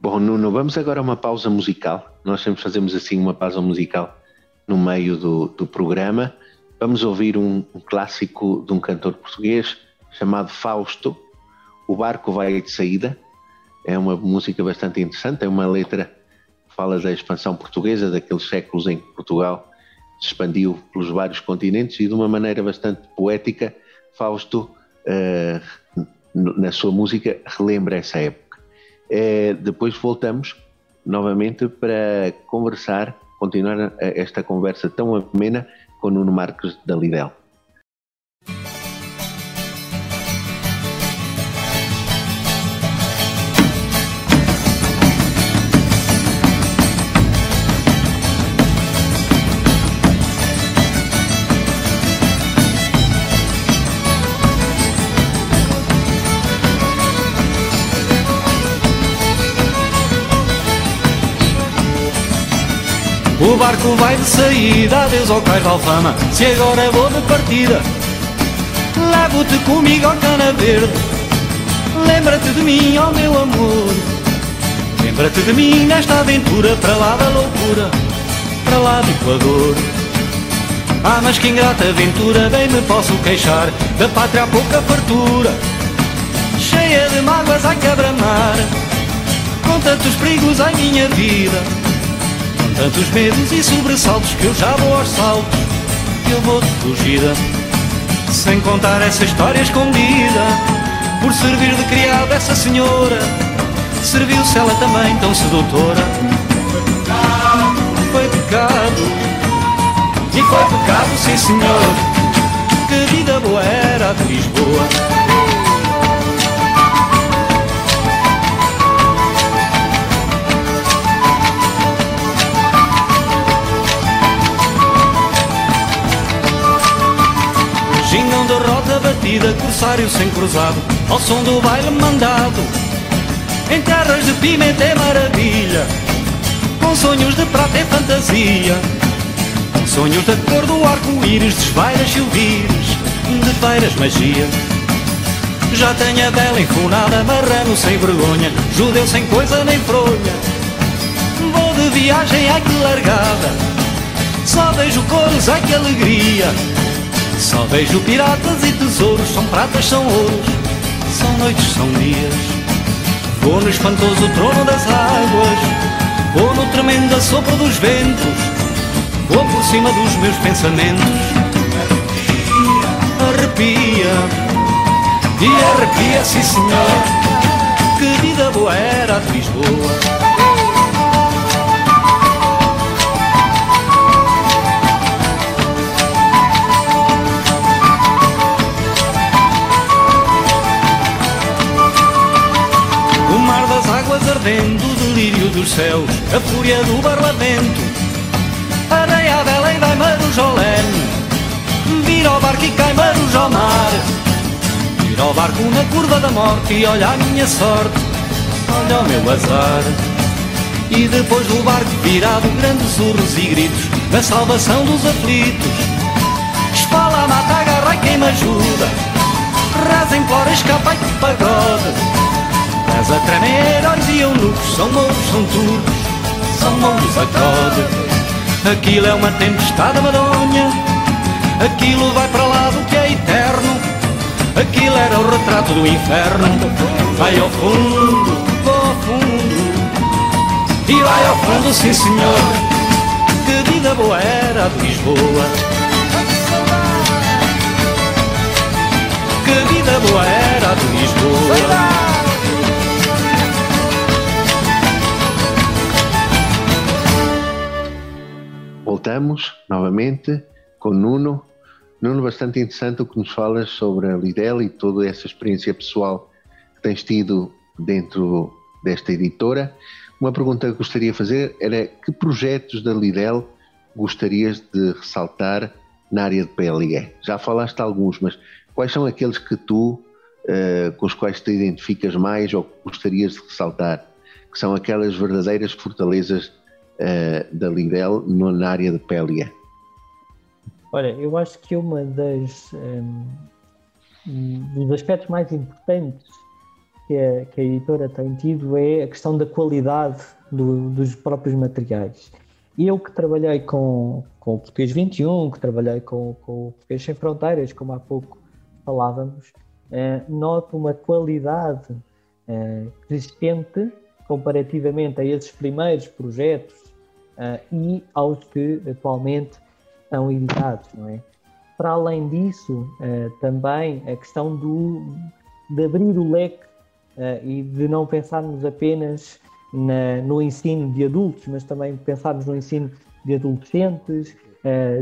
Bom, Nuno, vamos agora a uma pausa musical. Nós sempre fazemos assim uma pausa musical no meio do, do programa. Vamos ouvir um, um clássico de um cantor português chamado Fausto. O barco vai de saída. É uma música bastante interessante, é uma letra fala da expansão portuguesa, daqueles séculos em que Portugal se expandiu pelos vários continentes e de uma maneira bastante poética, Fausto, uh, na sua música, relembra essa época. Uh, depois voltamos novamente para conversar, continuar esta conversa tão amena com Nuno Marques da Lidel. De saída, adeus ao cais de alfama. Se agora vou de partida Levo-te comigo ao cana verde. Lembra-te de mim, ó oh meu amor. Lembra-te de mim nesta aventura Para lá da loucura, para lá do Equador. Ah, mas que ingrata aventura Bem me posso queixar. Da pátria há pouca fartura Cheia de mágoas a quebra-mar. Com tantos perigos em minha vida Tantos medos e sobressaltos que eu já vou aos saltos. Que eu vou de fugida Sem contar essa história escondida Por servir de criada essa senhora Serviu-se ela também tão sedutora. Foi pecado E foi pecado, sim senhor. Que vida boa era de Lisboa batida, corsário sem cruzado, ao som do baile mandado. Em terras de pimenta é maravilha, com sonhos de prata e fantasia. Com sonhos da cor do arco-íris, desvairas silvires, de feiras magia. Já tenho a bela enfunada, marrano sem vergonha, judeu sem coisa nem fronha. Vou de viagem, ai que largada, só vejo cores, ai que alegria. Só vejo piratas e tesouros, são pratas, são ouros, são noites, são dias. Vou no espantoso trono das águas, vou no tremendo sopro dos ventos, vou por cima dos meus pensamentos. Arrepia, e arrepia, sim senhor, que vida boa era de Lisboa. Ardendo o delírio dos céus, a fúria do barlamento. Areia bela e vai marujolene, vira o barco e cai marujo ao mar. Vira o barco na curva da morte e olha a minha sorte, olha o meu azar. E depois do barco virado, grandes urros e gritos, da salvação dos aflitos. Espala, mata, agarra quem me ajuda, reza, implora, escapa e pagode. Mas a tremer, olhos e São mouros, são turcos, são mouros a code Aquilo é uma tempestade madonha. Aquilo vai para lá do que é eterno. Aquilo era o retrato do inferno. Vai ao fundo, vou ao fundo. E vai ao fundo, sim senhor. Que vida boa era de Lisboa. Que vida boa era de Lisboa voltamos novamente com Nuno. Nuno, bastante interessante o que nos falas sobre a Lidl e toda essa experiência pessoal que tens tido dentro desta editora. Uma pergunta que gostaria de fazer era que projetos da Lidl gostarias de ressaltar na área de PLE? Já falaste alguns, mas quais são aqueles que tu, uh, com os quais te identificas mais ou gostarias de ressaltar? Que são aquelas verdadeiras fortalezas uh, da Lidl na área de PLE? Olha, eu acho que uma das um, dos aspectos mais importantes que a, que a, editora tem tido é a questão da qualidade do, dos próprios materiais. Eu que trabalhei com, com o Português 21, que trabalhei com, com o Português Sem Fronteiras, como há pouco falávamos, eh, noto uma qualidade eh, comparativamente a esses primeiros projetos uh, e aos que atualmente são editados, não é? Para além disso, uh, também a questão do, de abrir o leque uh, e de não pensarmos apenas na, no ensino de adultos, mas também pensarmos no ensino de adolescentes,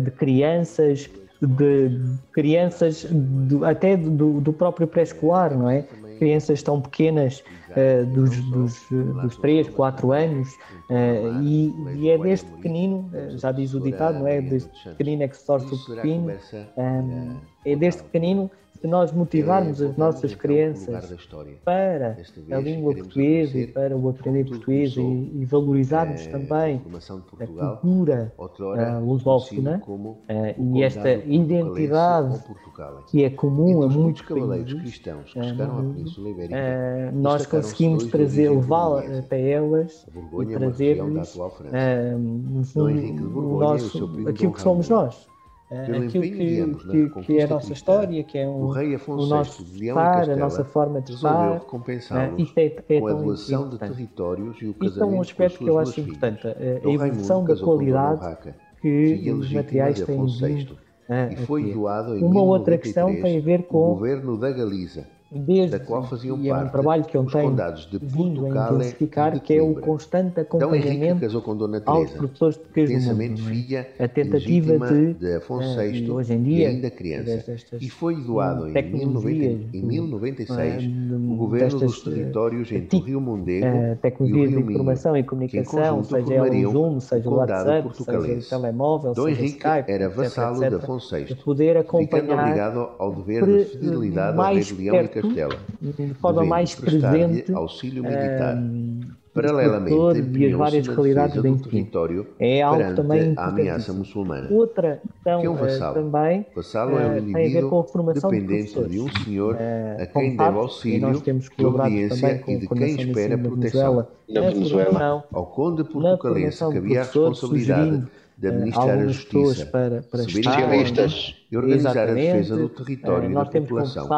de crianças, de crianças do, até do, do próprio pré-escolar, não é? Crianças tão pequenas uh, dos, dos, dos 3, 4 anos, uh, e, e, é desde pequenino, uh, já diz o ditado, não é? Desde pequenino é que se torce o pepino, um, é desde pequenino se nós motivarmos as nossas crianças para a língua portuguesa e para o aprender português e, e valorizarmos também a cultura lusófona e esta identidade que é comum a muitos países cristãos que Península Ibérica, nós conseguimos trazer, levá-la até elas e trazer-lhes no nosso, aquilo que somos nós aquilo que, que, que, é a nossa história, que é um, o, rei Afonso o nosso estar, a nossa forma de estar. recompensá-los uh, é, é com a evolução de territórios e o casamento Isto é um aspecto que eu acho importante, a evolução da qualidade que os materiais têm vindo e foi doado em Uma outra questão tem a ver com o governo da Galiza desde, da qual faziam e é um trabalho que eu tenho vindo a intensificar, que é o constante acompanhamento aos professores de português do mundo. Filha, a tentativa de, de Afonso VI, uh, hoje em dia, ainda criança, e foi doado em 1096 o governo dos territórios entre o Rio Mondego uh, tecnologias de informação e comunicação, seja o Zoom, seja o WhatsApp, seja o telemóvel, Dom seja Henrique Skype, era vassalo de Afonso VI, poder acompanhar obrigado ao dever de fidelidade ao rei de Leão e Castela, de forma mais presente auxílio militar. Um, paralelamente e as várias qualidades do território é algo também a ameaça muçulmana. Outra questão que é um vassalo. também vassalo é um uh, tem a ver com a formação dependente de, de, um senhor uh, a quem deve auxílio de obediência e de quem espera proteção. Na Venezuela, ao conde portucalense cabia a responsabilidade de administrar a justiça, para, para subir especialistas e organizar a defesa do território e da população.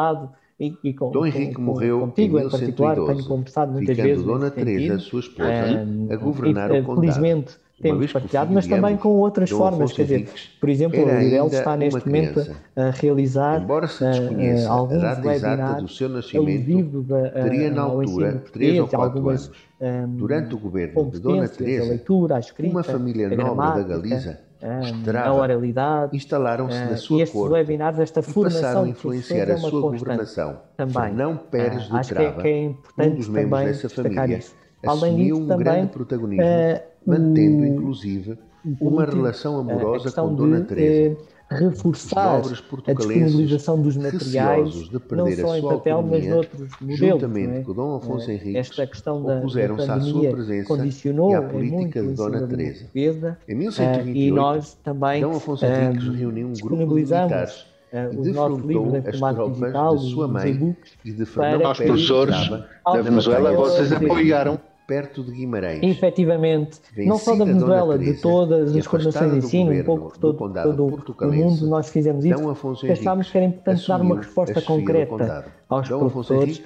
E, e com, Dom Henrique com, morreu contigo, em 1112, tenho conversado muitas ficando vezes Dona Teresa, sua esposa, um, a governar e, o condado. Felizmente temos partilhado, mas também com outras Dom formas. Afonso Quer dizer, Henriques por exemplo, o Lidl está neste momento a realizar Embora se desconheça alguns a data exata do seu nascimento, teria na altura 3 ou português, 4 algumas, anos. Durante o governo de Dona a Teresa, leitura, a escrita, uma família nobre da Galiza um, a esperava, oralidade, instalaram-se uh, na sua estes corte webinars, esta e passaram a influenciar professores a é sua governação. também. Fernão Pérez Uh, de acho que é, que é importante um dos membros dessa família, isso. Além assumiu disso, um também, grande protagonismo, uh, mantendo inclusive uma último, relação a amorosa com Dona de, Teresa. eh, reforçar a disponibilização dos materiais, não a só em papel, mas noutros modelos. juntamente é? com Dom Afonso Eh, Henriques, Esta questão da, da pandemia presença condicionou e em política muito de o Dona Teresa. portuguesa, Em eh, 1128, e nós também Dom Afonso eh, Henriques reuniu um grupo de militares eh, e os nossos livros defrontou em as formato digital, de sua mãe e de para que- Pérez de professores da Venezuela, vocês apoiaram perto de Guimarães. efetivamente, não só da Venezuela, de todas as coordenações de do ensino, um pouco por do todo, todo o mundo, nós fizemos isso. Pensámos que era importante dar uma resposta a do concreta aos Dom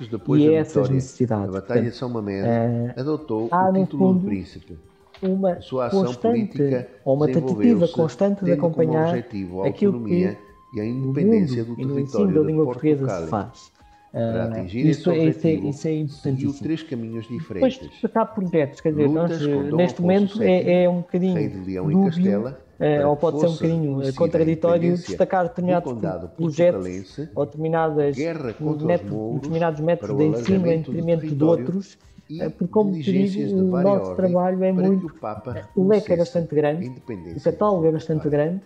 depois e a essas vitória necessidades. na Batalha de Portanto, São Mamede, eh, adotou há, o título fundo, de príncipe. uma A constante política ou uma tentativa constante de acompanhar a aquilo que e a independência mundo do e no ensino território da língua portuguesa se faz. Para Ah, atingir isso, esse é- isso, é, objetivo, isso é seguiu três caminhos Depois diferentes. de destacar projetos, quer dizer, nós, neste momento é, é um bocadinho Rei de Leão e dúbio, Castela, eh, para ou pode ser um bocadinho a contraditório destacar determinados projetos ou determinadas mouros determinados métodos para de ensino em detrimento de outros, e eh, porque como te digo, o nosso trabalho é para muito o Papa o leque é bastante grande, o catálogo é bastante grande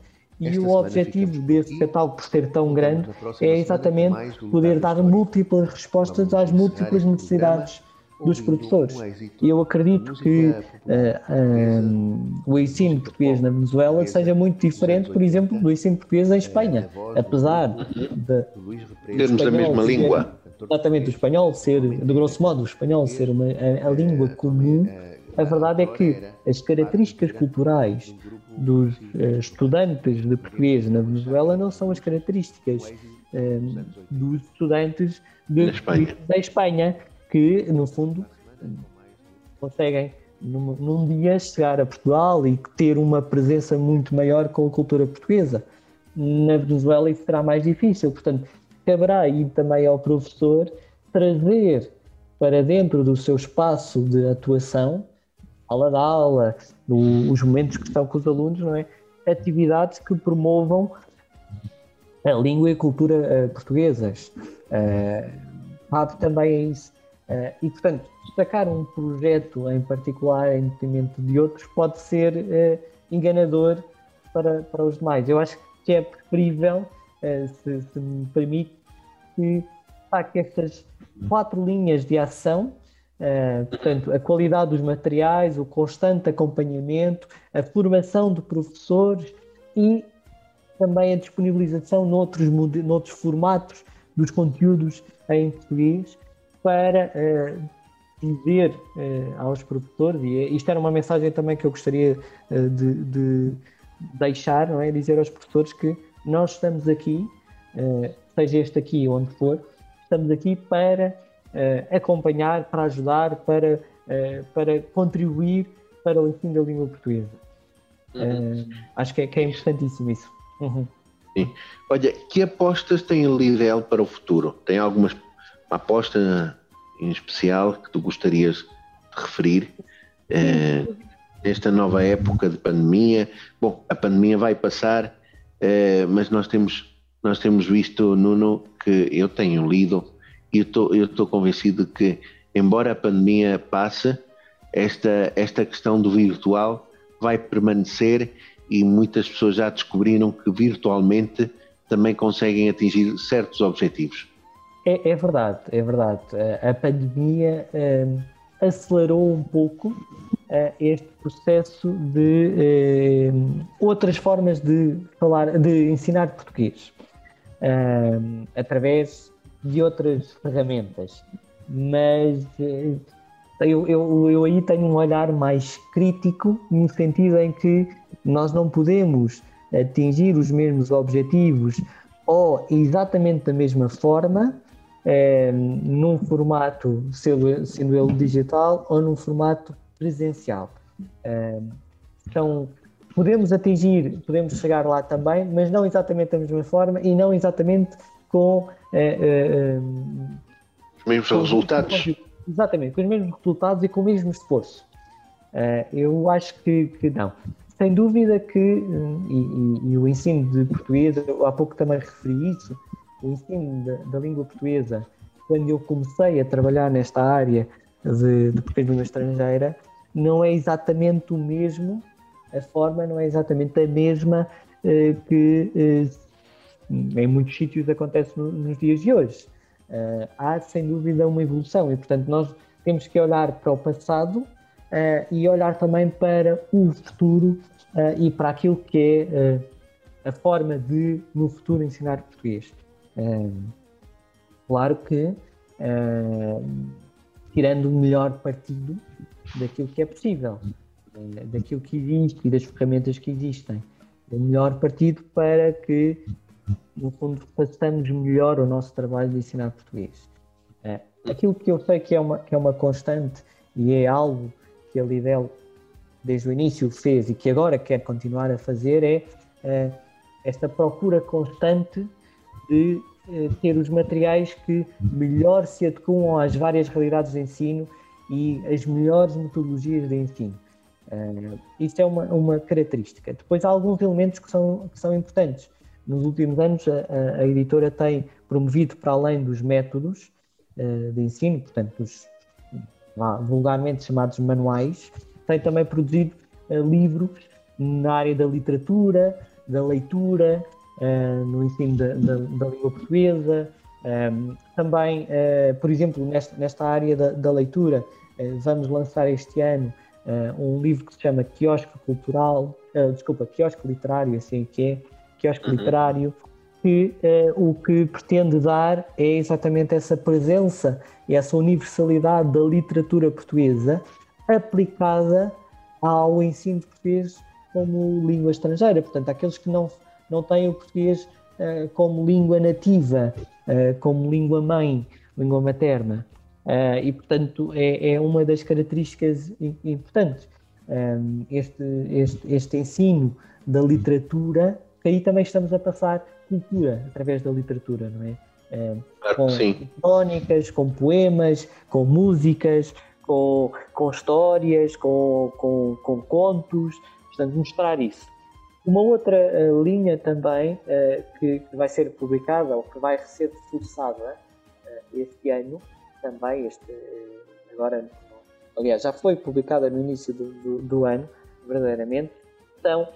e o objetivo desse catálogo, por ser tão grande, é exatamente poder dar múltiplas respostas às múltiplas necessidades dos êxito E eu acredito que eh, eh, o ensino português na Venezuela seja muito diferente, por exemplo, do ensino português em Espanha, voz do- apesar de termos a mesma língua. exatamente o espanhol ser, de grosso modo, o espanhol ser uma, a, a língua comum, a verdade é que as características culturais dos eh, estudantes de português na Venezuela não são as características eh, dos estudantes de, Da Espanha. da Espanha, que, no fundo, conseguem num, num, dia chegar a Portugal e ter uma presença muito maior com a cultura portuguesa. Na Venezuela isso será mais difícil, portanto, caberá aí também ao professor trazer para dentro do seu espaço de atuação, aula de aula, no, os momentos que estão com os alunos, não é? atividades que promovam a língua e a cultura uh, portuguesas. Uh, também é isso. Uh, e, portanto, destacar um projeto em particular em detrimento de outros pode ser uh, enganador para, para os demais. Eu acho que é preferível, se, se me permite, que destaque estas quatro linhas de ação Uh, portanto, a qualidade dos materiais, o constante acompanhamento, a formação de professores e também a disponibilização noutros, noutros formatos dos conteúdos em português para uh, dizer uh, aos professores, e isto era uma mensagem também que eu gostaria de, de, deixar, não é? dizer aos professores que nós estamos aqui, seja este aqui onde for, estamos aqui para uh, acompanhar, para ajudar, para, uh, para contribuir para o ensino da língua portuguesa. Uhum. Uh, acho que é, que é importantíssimo isso. Uhum. Sim. Olha, que apostas tem o Lidl para o futuro? Tem alguma aposta em especial que tu gostarias de referir? Uh, nesta nova época de pandemia. Bom, a pandemia vai passar, uh, mas nós temos, nós temos visto, Nuno, que eu tenho lido e eu estou convencido que, embora a pandemia passe, esta, esta questão do virtual vai permanecer e muitas pessoas já descobriram que virtualmente também conseguem atingir certos objetivos. É, é verdade, é verdade. A pandemia uh, acelerou um pouco uh, este processo de uh, outras formas de falar, de ensinar português, através de outras ferramentas, mas eh, eu, eu, eu aí tenho um olhar mais crítico, no sentido em que nós não podemos atingir os mesmos objetivos ou exatamente da mesma forma, eh, num formato, sendo, sendo ele digital, ou num formato presencial. Eh, então, podemos atingir, podemos chegar lá também, mas não exatamente da mesma forma e não exatamente com é, é, os mesmos resultados. Exatamente, com os mesmos resultados e com o mesmo esforço. Uh, eu acho que, que, não. Sem dúvida que, e, e, e, o ensino de português, há pouco também referi isso, o ensino da, da língua portuguesa, quando eu comecei a trabalhar nesta área de, de português de língua estrangeira, não é exatamente o mesmo, a forma não é exatamente a mesma uh, que uh, em muitos sítios acontece no, nos dias de hoje. Uh, há sem dúvida uma evolução e, portanto, nós temos que olhar para o passado uh, e olhar também para o futuro uh, e para aquilo que é a forma de, no futuro, ensinar português. claro que tirando o melhor partido daquilo que é possível, daquilo que existe e das ferramentas que existem. O melhor partido para que no fundo, façamos melhor o nosso trabalho de ensinar português. É, aquilo que eu sei que é, uma, que é uma constante e é algo que a Lidl desde o início fez e que agora quer continuar a fazer é, é esta procura constante de é, ter os materiais que melhor se adequam às várias realidades de ensino e as melhores metodologias de ensino. Uh, é uma, uma característica. Depois há alguns elementos que são, que são importantes. Nos últimos anos, a, a editora tem promovido, para além dos métodos uh, de ensino, portanto, os vulgarmente chamados manuais, tem também produzido uh, livros na área da literatura, da leitura, uh, no ensino da, da, da língua portuguesa. Um, também, por exemplo, nesta, nesta área da, da leitura, vamos lançar este ano um livro que se chama Quiosque Cultural, desculpa, Quiosque Literário, assim que é, quiosque uhum. literário, que uh, o que pretende dar é exatamente essa presença e essa universalidade da literatura portuguesa aplicada ao ensino de português como língua estrangeira. Portanto, aqueles que não, não têm o português uh, como língua nativa, uh, como língua mãe, língua materna. E, portanto, é, é, uma das características importantes. Um, este, este, este ensino da literatura, que aí também estamos a passar cultura através da literatura, não é? Um, com crónicas, com poemas, com músicas, com, com histórias, com, com, com contos, portanto, mostrar isso. Uma outra uh, linha também uh, que, que, vai ser publicada ou que vai ser reforçada uh, este ano, também, este, agora, aliás, já foi publicada no início do, do, do ano, verdadeiramente, são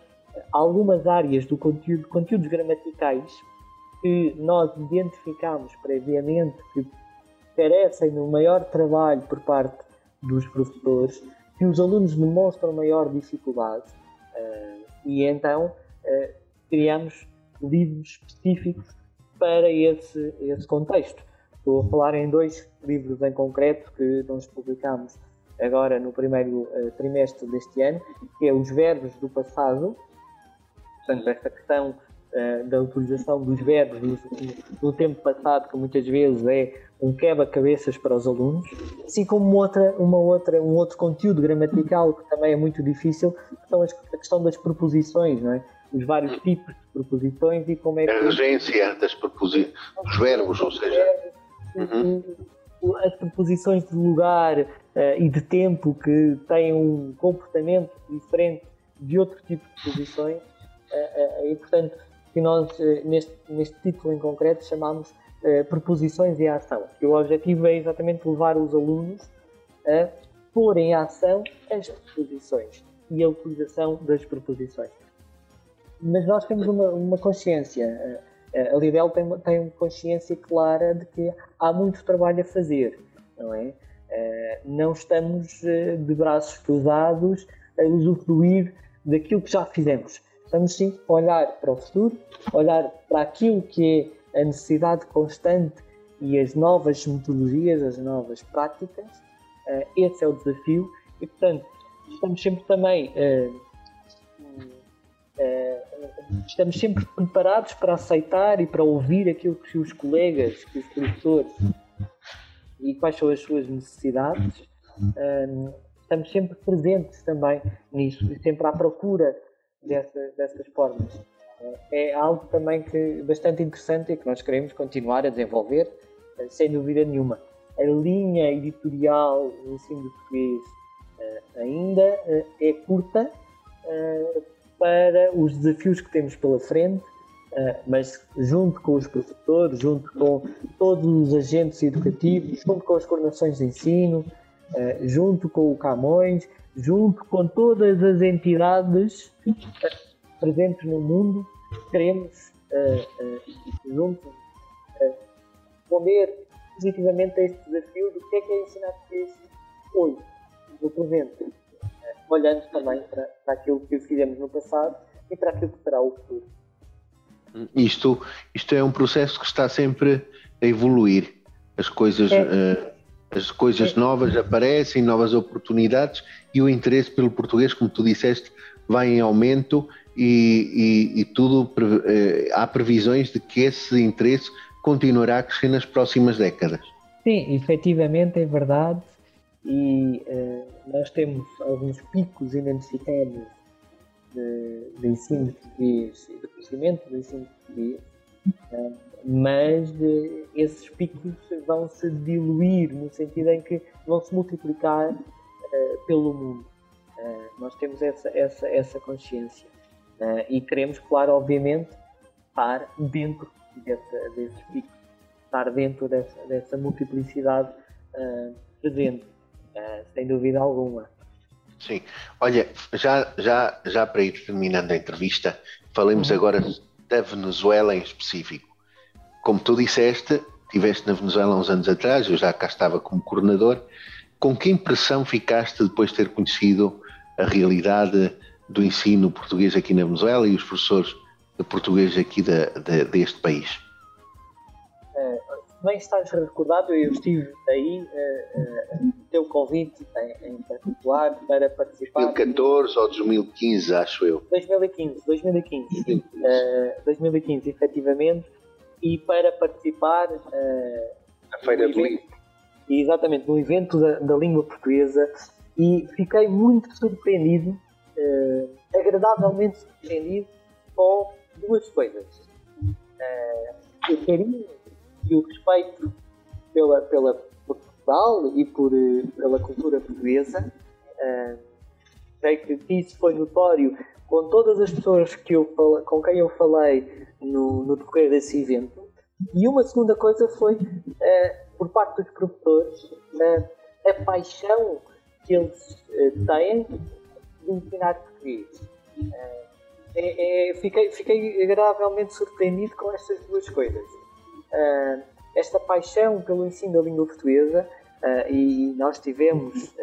algumas áreas do conteúdo, conteúdos gramaticais que nós identificamos previamente que de um maior trabalho por parte dos professores, que os alunos demonstram maior dificuldade uh, e então uh, criamos livros específicos para esse, esse contexto. Estou a falar em dois livros em concreto que nós publicamos agora no primeiro uh, trimestre deste ano, que é Os Verbos do Passado, portanto, esta questão uh, da utilização dos verbos do, do, tempo passado, que muitas vezes é um quebra-cabeças para os alunos, assim como outra, uma outra, um outro conteúdo gramatical que também é muito difícil, que são as, a questão das preposições, não é? os vários tipos de preposições e como é que... A regência das preposições, dos verbos, ou seja... Uhum. As preposições de lugar uh, e de tempo que têm um comportamento diferente de outro tipo de preposições uh, e, portanto, que nós, neste, neste título em concreto, chamamos uh, Proposições e Ação. E o objetivo é exatamente levar os alunos a pôr em ação as proposições e a utilização das proposições. Mas nós temos uma, uma consciência, a Lidl tem, tem consciência clara de que há muito trabalho a fazer, não é? Não estamos de braços cruzados a usufruir daquilo que já fizemos Estamos sim a olhar para o futuro, olhar para aquilo que é a necessidade constante e as novas metodologias, as novas práticas. Uh, esse é o desafio e, portanto, estamos sempre também uh, uh, estamos sempre preparados para aceitar e para ouvir aquilo que os colegas, que os professores e quais são as suas necessidades. estamos sempre presentes também nisso e sempre à procura dessa, dessas formas. É algo também que bastante interessante e que nós queremos continuar a desenvolver, eh, sem dúvida nenhuma. A linha editorial do ensino de português eh, ainda eh, é curta para os desafios que temos pela frente, mas junto com os professores, junto com todos os agentes educativos, junto com as coordenações de ensino, junto com o Camões, junto com todas as entidades presentes no mundo, queremos, uh, uh, juntos, uh, responder positivamente a este desafio do que é que é ensinar português hoje, no presente, uh, olhando também para, para aquilo que fizemos no passado e para aquilo que será o futuro. Isto, isto é um processo que está sempre a evoluir. As coisas. É as coisas novas aparecem, novas oportunidades e o interesse pelo português, como tu disseste, vai em aumento e, e, e tudo eh, há previsões de que esse interesse continuará a crescer nas próximas décadas. Sim, efetivamente é verdade e uh, nós temos alguns picos identificados de, de ensino de português e de crescimento do ensino de português. Uh, mas eh, esses picos vão se diluir no sentido em que vão se multiplicar uh, pelo mundo. Uh, nós temos essa, essa, essa consciência uh, e queremos, claro, obviamente, estar dentro dessa, desses picos, estar dentro dessa, dessa multiplicidade presente, sem dúvida alguma. Sim, olha, já, já, já para ir terminando a entrevista, falemos uhum. agora da Venezuela em específico. Como tu disseste, estiveste na Venezuela uns anos atrás, eu já cá estava como coordenador. Com que impressão ficaste depois de ter conhecido a realidade do ensino português aqui na Venezuela e os professores de português aqui da, da, deste país? É, bem estás recordado, eu estive aí, uh, uh, teu convite em, em, particular para participar. 2014 ou 2015, acho eu. 2015, 2015. 2015, uh, 2015 efetivamente e para participar uh, a Feira do Livro. exatamente no evento da, da língua portuguesa e fiquei muito surpreendido, uh, agradavelmente surpreendido com duas coisas. Uh, o carinho e o respeito pela, pela Portugal e por, pela cultura portuguesa. Uh, sei que isso foi notório com todas as pessoas que eu, com quem eu falei no, no decorrer desse evento. E uma segunda coisa foi, uh, por parte dos professores, uh, a paixão que eles uh, têm de ensinar português. É, é, fiquei, fiquei agradavelmente surpreendido com estas duas coisas. esta paixão pelo ensino da língua portuguesa, e nós tivemos.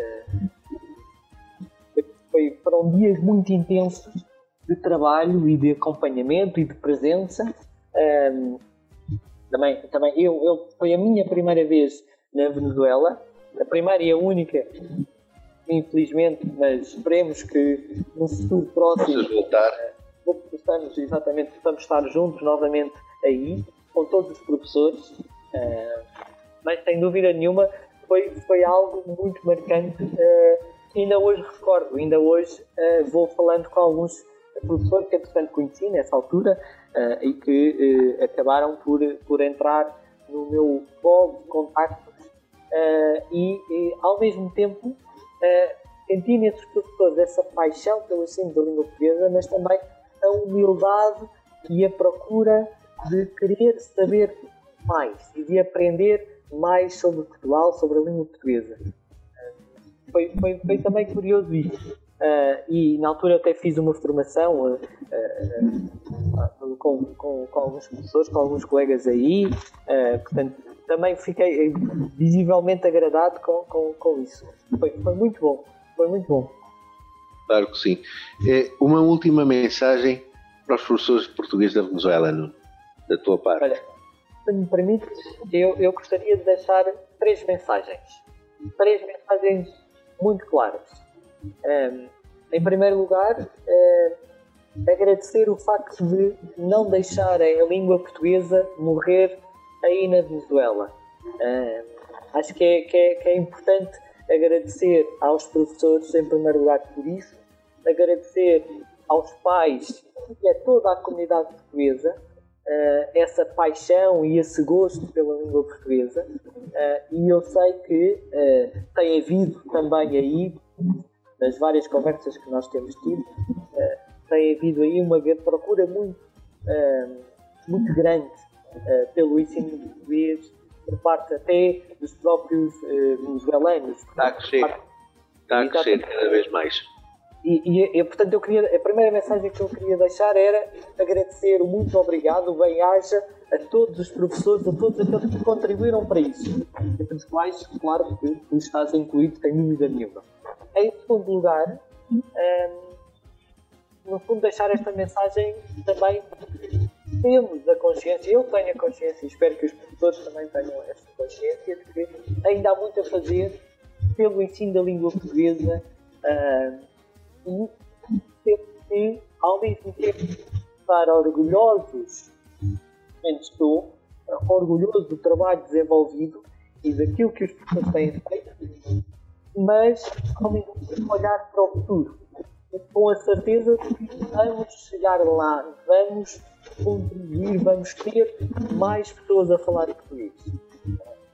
Foi, foram dias muito intensos de trabalho e de acompanhamento e de presença. Um, também, também eu, eu, foi a minha primeira vez na Venezuela, a primeira e a única, infelizmente, mas esperemos que no futuro próximo voltar. possamos, exatamente, possamos estar juntos novamente aí, com todos os professores. Uh, mas sem dúvida nenhuma foi, foi algo muito marcante. Uh, ainda hoje recordo, ainda hoje uh, vou falando com alguns professores que entretanto conheci nessa altura uh, e que uh, acabaram por, por entrar no meu blog de contactos uh, e, e, ao mesmo tempo senti nesses professores essa paixão pelo ensino da língua portuguesa, mas também a humildade e a procura de querer saber mais e de aprender mais sobre Portugal, sobre a língua portuguesa. Foi, foi, foi também curioso isso. Uh, e na altura até fiz uma formação uh, uh, com, com, com, alguns professores, com alguns colegas aí, portanto também fiquei visivelmente agradado com, com, com isso. Foi, foi muito bom, foi muito bom. Claro que sim. É, uma última mensagem para os professores de português da Venezuela, da tua parte. Olha, se me permites, eu, eu gostaria de deixar três mensagens. Três mensagens muito claras. Um, em primeiro lugar, agradecer o facto de não deixarem a língua portuguesa morrer aí na Venezuela. Uh, acho que é, que, é, que é importante agradecer aos professores, em primeiro lugar, por isso, agradecer aos pais e a toda a comunidade portuguesa uh, essa paixão e esse gosto pela língua portuguesa. Uh, e eu sei que uh, tem havido também aí nas várias conversas que nós temos tido, uh, tem havido aí uma procura muito, uh, muito grande uh, pelo ensino português por parte até dos próprios venezuelanos. Está a crescer, está a crescer cada vez mais. E, e, e, portanto, eu queria, a primeira mensagem que eu queria deixar era agradecer o muito obrigado, bem-aja a todos os professores, a todos aqueles que contribuíram para isso. Entre os quais, claro que tu estás incluído, sem dúvida nenhuma. Em segundo lugar, um, no fundo, deixar esta mensagem também temos a consciência, eu tenho a consciência e espero que os professores também tenham esta consciência de que ainda há muito a fazer pelo ensino da língua portuguesa um, que, ao mesmo tempo, estar orgulhosos, estou, orgulhoso do trabalho desenvolvido e daquilo que os professores têm feito, mas ao mesmo tempo olhar para o futuro com a certeza de que vamos chegar lá, vamos contribuir, vamos ter mais pessoas a falar português.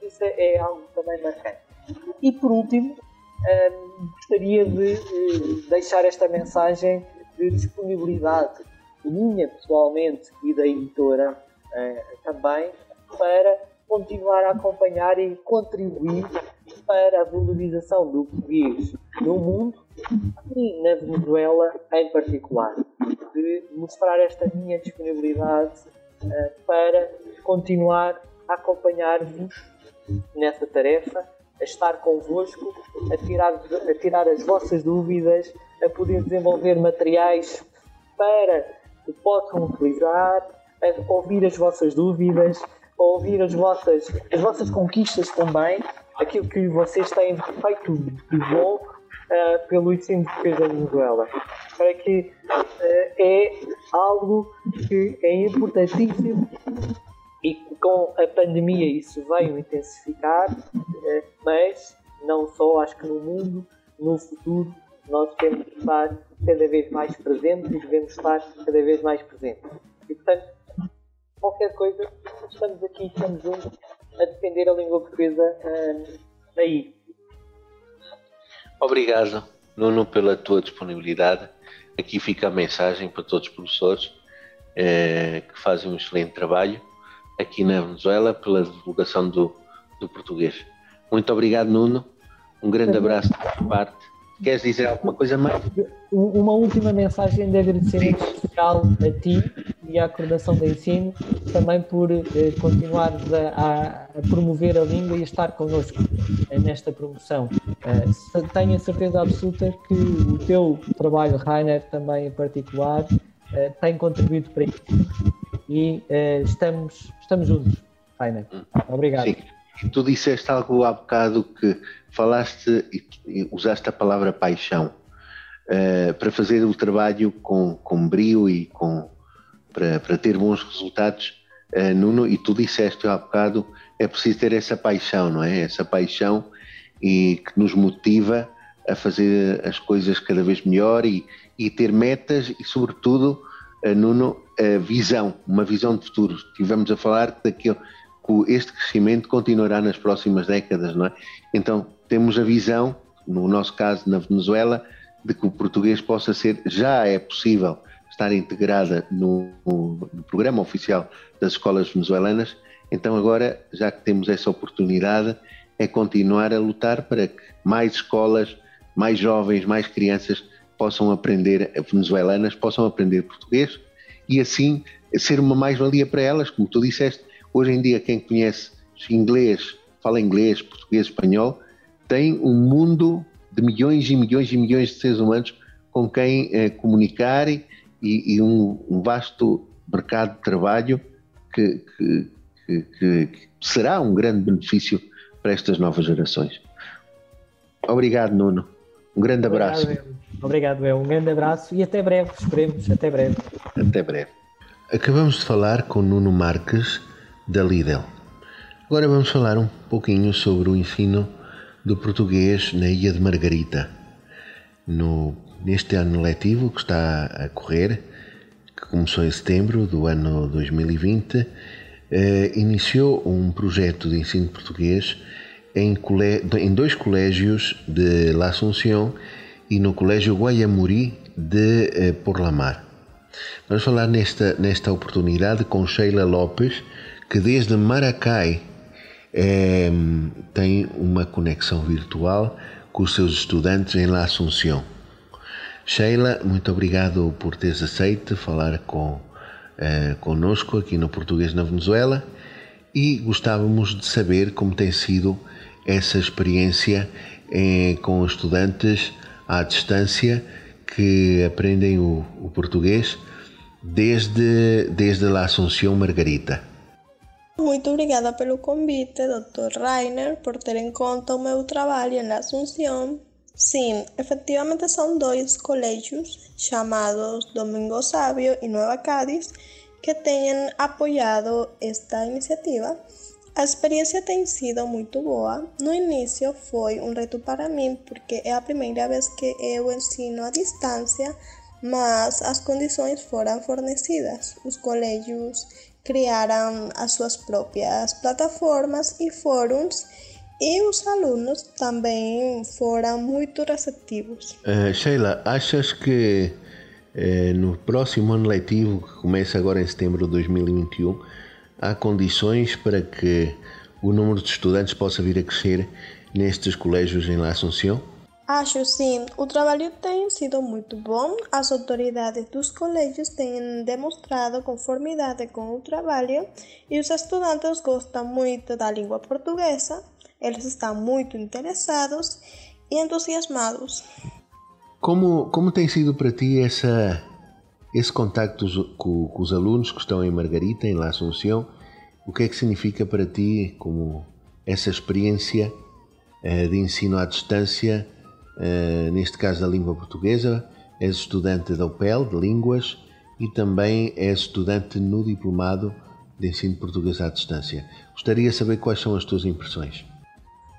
Isso é algo também marcante. E por último, gostaria de eh, deixar esta mensagem de disponibilidade minha pessoalmente e da editora eh, também para continuar a acompanhar e contribuir para a valorização do português no mundo e na Venezuela em particular. De mostrar esta minha disponibilidade uh, para continuar a acompanhar-vos nessa tarefa, a estar convosco, a tirar, a tirar as vossas dúvidas, a poder desenvolver materiais para que possam utilizar, a ouvir as vossas dúvidas, ouvir as vossas, as vossas conquistas também, aquilo que vocês têm feito de bom uh, pelo ensino de defesa da Venezuela. Para que uh, é algo que é importantíssimo com a pandemia isso veio intensificar, mas não só, acho que no mundo, no futuro, nós temos que estar cada vez mais presentes e devemos estar cada vez mais presentes. E, portanto, qualquer coisa, estamos aqui, estamos juntos a defender a língua portuguesa uh, aí. Obrigado, Nuno, pela tua disponibilidade. Aqui fica a mensagem para todos os professores eh, que fazem um excelente trabalho aqui na Venezuela pela divulgação do, do português. Muito obrigado, Nuno. Um grande abraço da tua parte Queres dizer alguma coisa mais? Uma última mensagem de agradecimento especial a ti e à coordenação do ensino, também por eh, continuares a, a, promover a língua e a estar connosco eh, nesta promoção. Eh, tenho a certeza absoluta que o teu trabalho, Rainer, também em particular, eh, tem contribuído para isso. E eh, estamos, estamos juntos, Rainer. Obrigado. Sim. Tu disseste algo há bocado que falaste e usaste a palavra paixão uh, para fazer o trabalho com, com brio e com, para, para ter bons resultados, uh, Nuno, e tu disseste há bocado, é preciso ter essa paixão, não é? Essa paixão e que nos motiva a fazer as coisas cada vez melhor e, e ter metas e, sobretudo, uh, Nuno, a visão, uma visão de futuro. Estivemos a falar daquilo que este crescimento continuará nas próximas décadas, não é? Então, temos a visão, no nosso caso na Venezuela, de que o português possa ser, já é possível estar integrada no, no, programa oficial das escolas venezuelanas, então agora, já que temos essa oportunidade, é continuar a lutar para que mais escolas, mais jovens, mais crianças possam aprender venezuelanas, possam aprender português e assim ser uma mais-valia para elas, como tu disseste, hoje em dia quem conhece inglês, fala inglês, português, espanhol, tem um mundo de milhões e milhões e milhões de seres humanos com quem eh, comunicar e, e um, um, vasto mercado de trabalho que, que, que, que, será um grande benefício para estas novas gerações. Obrigado, Nuno. Um grande abraço. Obrigado, eu. Um grande abraço e até breve, esperemos. Até breve. Até breve. Acabamos de falar com Nuno Marques, da Lidl. Agora vamos falar um pouquinho sobre o ensino do português na Ilha de Margarita. No, neste ano letivo que está a correr, que começou em setembro do ano 2020, eh, iniciou um projeto de ensino português em, em dois colégios de La Asunción e no Colégio Guayamuri de eh, Porlamar. Vamos falar nesta, nesta oportunidade com Sheila Lopes, que desde Maracai é, tem uma conexão virtual com os seus estudantes em La Assunção. Sheila, muito obrigado por teres aceito falar com, é, conosco aqui no Português na Venezuela e gostávamos de saber como tem sido essa experiência é, com estudantes à distância que aprendem o, o português desde, desde La Assunção Margarita. Muito obrigada pelo convite, Dr. Rainer, por ter em conta o meu trabalho na Assunção. Sim, efetivamente são dois colégios chamados Domingo Sábio e Nova Cádiz que têm apoiado esta iniciativa. A experiência tem sido muito boa. No início foi um reto para mim, porque é a primeira vez que eu ensino à distância, mas as condições foram fornecidas. Os colégios criaram as suas próprias plataformas e fóruns e os alunos também foram muito receptivos. Uh, Sheila, achas que uh, no próximo ano letivo, que começa agora em setembro de 2021, há condições para que o número de estudantes possa vir a crescer nestes colégios em La Assunção? Acho sim, o trabalho tem sido muito bom. As autoridades dos colégios têm demonstrado conformidade com o trabalho e os estudantes gostam muito da língua portuguesa. Eles estão muito interessados e entusiasmados. Como, como tem sido para ti essa, esse contacto com, com os alunos que estão em Margarita, em La Assunção? O que é que significa para ti como essa experiência eh, de ensino à distância? Eh, neste caso da língua portuguesa, és estudante da UPEL de Línguas e também és estudante no diplomado de ensino português à distância. Gostaria de saber quais são as tuas impressões.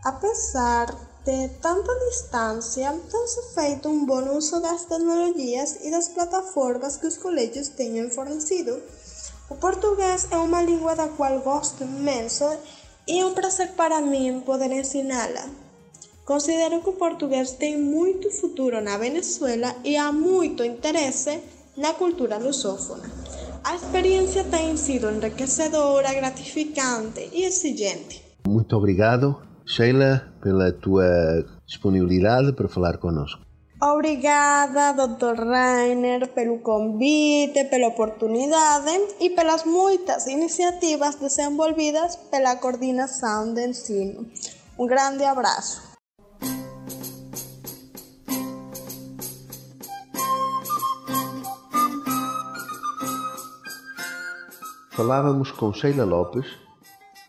Apesar de tanta distância, tem-se feito um bom uso das tecnologias e das plataformas que os colégios têm fornecido. O português é uma língua da qual gosto imenso e é um prazer para mim poder ensiná-la. Considero que o português tem muito futuro na Venezuela e há muito interesse na cultura lusófona. A experiência tem sido enriquecedora, gratificante e exigente. Muito obrigado, Sheila, pela tua disponibilidade para falar conosco. Obrigada, Dr. Rainer, pelo convite, pela oportunidade e pelas muitas iniciativas desenvolvidas pela Coordenação de Ensino. Um grande abraço. Falávamos com Sheila Lopes,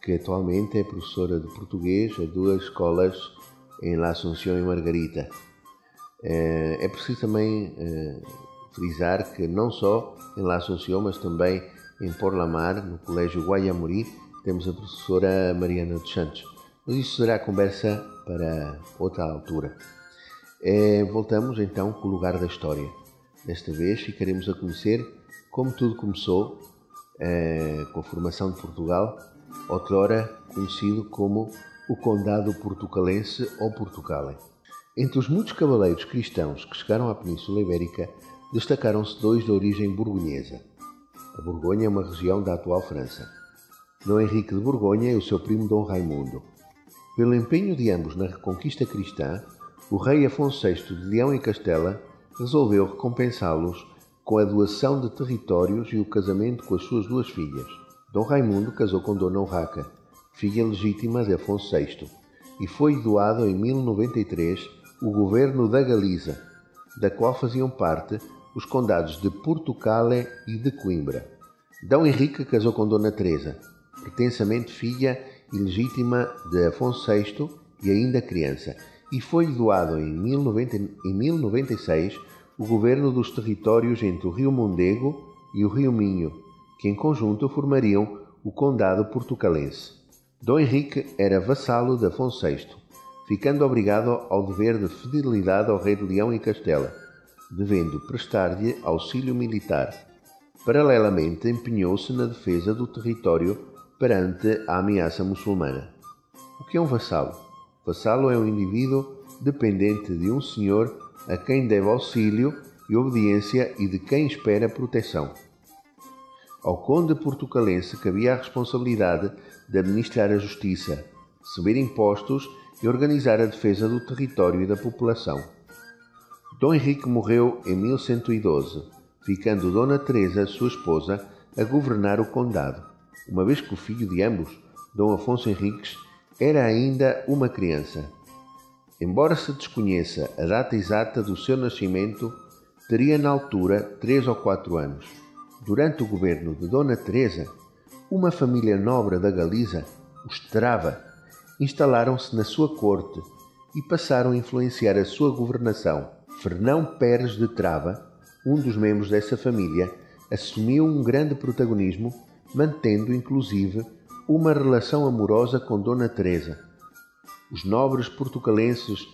que atualmente é professora de português a duas escolas em La Assunção e Margarita. Eh, é preciso também eh, frisar que não só em La Assunção, mas também em Porlamar, no Colégio Guayamuri, temos a professora Mariana dos Santos. Mas isso será conversa para outra altura. É, voltamos então com o lugar da história. Desta vez ficaremos a conhecer como tudo começou é, com a formação de Portugal, outrora conhecido como o Condado Portucalense ou Portucale. Entre os muitos cavaleiros cristãos que chegaram à Península Ibérica, destacaram-se dois de origem burgonhesa. A Borgonha é uma região da atual França. Dom Henrique de Borgonha e o seu primo Dom Raimundo. Pelo empenho de ambos na reconquista cristã, o rei Afonso VI de Leão e Castela resolveu recompensá-los com a doação de territórios e o casamento com as suas duas filhas. Dom Raimundo casou com Dona Urraca, filha legítima de Afonso VI, e foi doado em 1093 o governo da Galiza, da qual faziam parte os condados de Portucale e de Coimbra. Dom Henrique casou com Dona Teresa, pertencamente filha e legítima de Afonso VI e ainda criança, e foi doado em 1096 o governo dos territórios entre o rio Mondego e o rio Minho, que em conjunto formariam o Condado Portucalense. Dom Henrique era vassalo de Afonso VI, ficando obrigado ao dever de fidelidade ao rei de Leão e Castela, devendo prestar-lhe auxílio militar. Paralelamente, empenhou-se na defesa do território perante a ameaça muçulmana. O que é um vassalo? Vassalo é um indivíduo dependente de um senhor a quem deve auxílio e obediência e de quem espera proteção. Ao conde portucalense cabia a responsabilidade de administrar a justiça, receber impostos e organizar a defesa do território e da população. Dom Henrique morreu em 1112, ficando Dona Teresa, sua esposa, a governar o condado, uma vez que o filho de ambos, Dom Afonso Henriques, era ainda uma criança. Embora se desconheça a data exata do seu nascimento, teria na altura três ou quatro anos. Durante o governo de Dona Teresa, uma família nobre da Galiza, os Trava, instalaram-se na sua corte e passaram a influenciar a sua governação. Fernão Pérez de Trava, um dos membros dessa família, assumiu um grande protagonismo, mantendo inclusive uma relação amorosa com Dona Teresa os nobres portucalenses,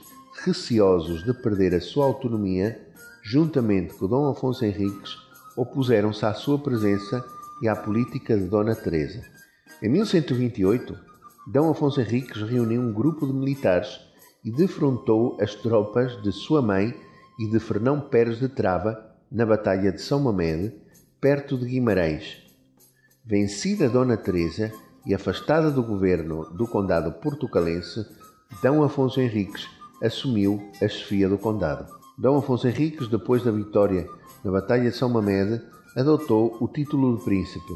receosos de perder a sua autonomia, juntamente com Dom Afonso Henriques, opuseram-se à sua presença e à política de Dona Teresa. Em 1128, Dom Afonso Henriques reuniu um grupo de militares e defrontou as tropas de sua mãe e de Fernão Pérez de Trava na Batalha de São Mamede, perto de Guimarães. Vencida Dona Teresa e afastada do governo do condado portucalense, D. Afonso Henriques assumiu a chefia do condado. D. Afonso Henriques, depois da vitória na Batalha de São Mamede, adotou o título de príncipe.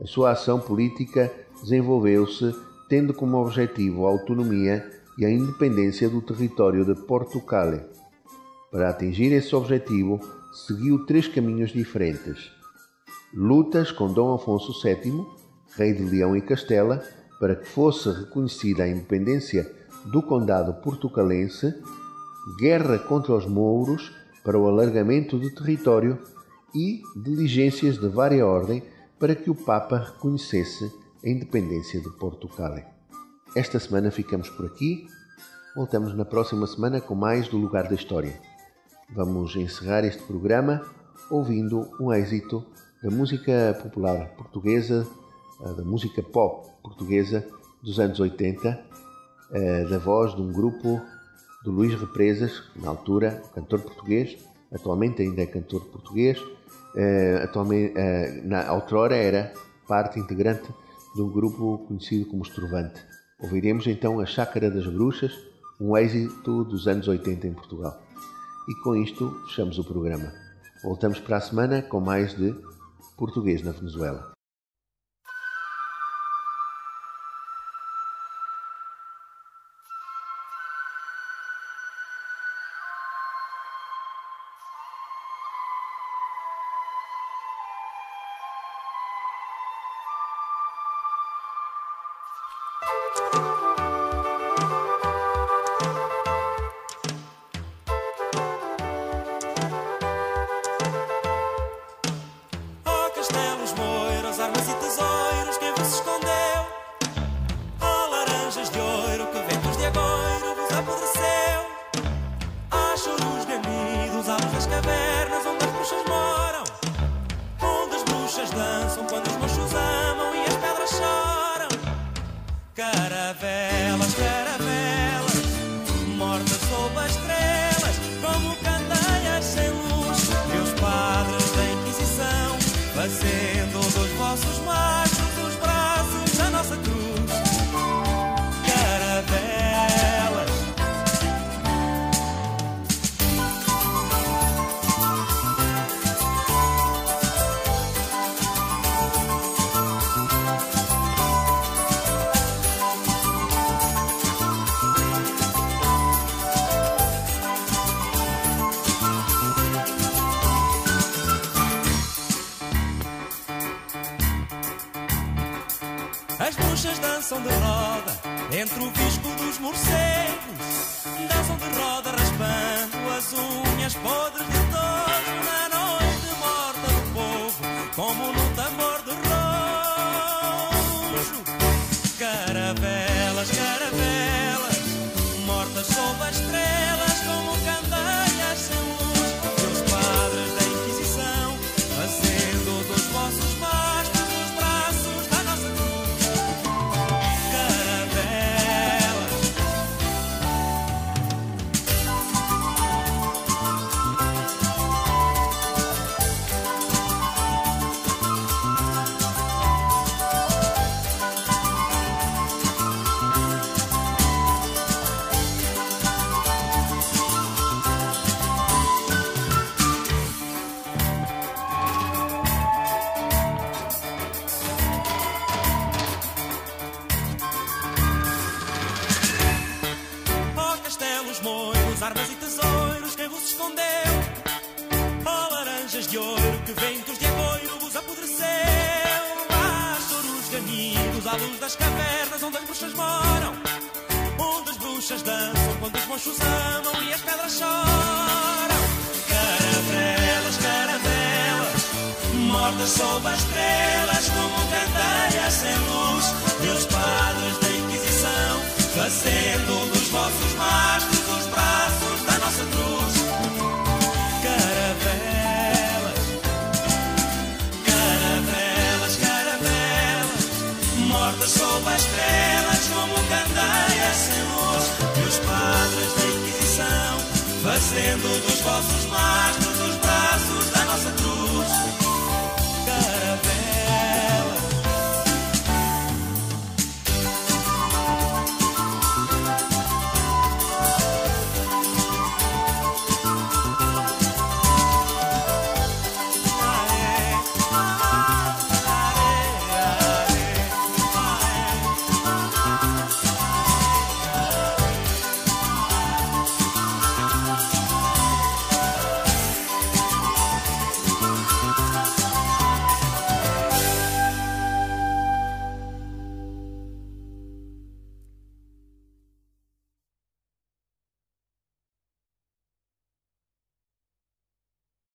A sua ação política desenvolveu-se tendo como objetivo a autonomia e a independência do território de Portugal. Para atingir esse objetivo, seguiu três caminhos diferentes. Lutas com Dom Afonso VII, rei de Leão e Castela, para que fosse reconhecida a independência do Condado Portucalense, guerra contra os mouros para o alargamento do território e diligências de vária ordem para que o Papa reconhecesse a independência de Portugal. Esta semana ficamos por aqui. Voltamos na próxima semana com mais do Lugar da História. Vamos encerrar este programa ouvindo um êxito da música popular portuguesa, da música pop portuguesa dos anos 80, eh, da voz de um grupo do Luís Represas, na altura cantor português, atualmente ainda é cantor português, eh, atualmente, eh, na outrora era parte integrante de um grupo conhecido como Estrovante. Ouviremos então a Chácara das Bruxas, um êxito dos anos 80 em Portugal. E com isto fechamos o programa. Voltamos para a semana com mais de Português na Venezuela.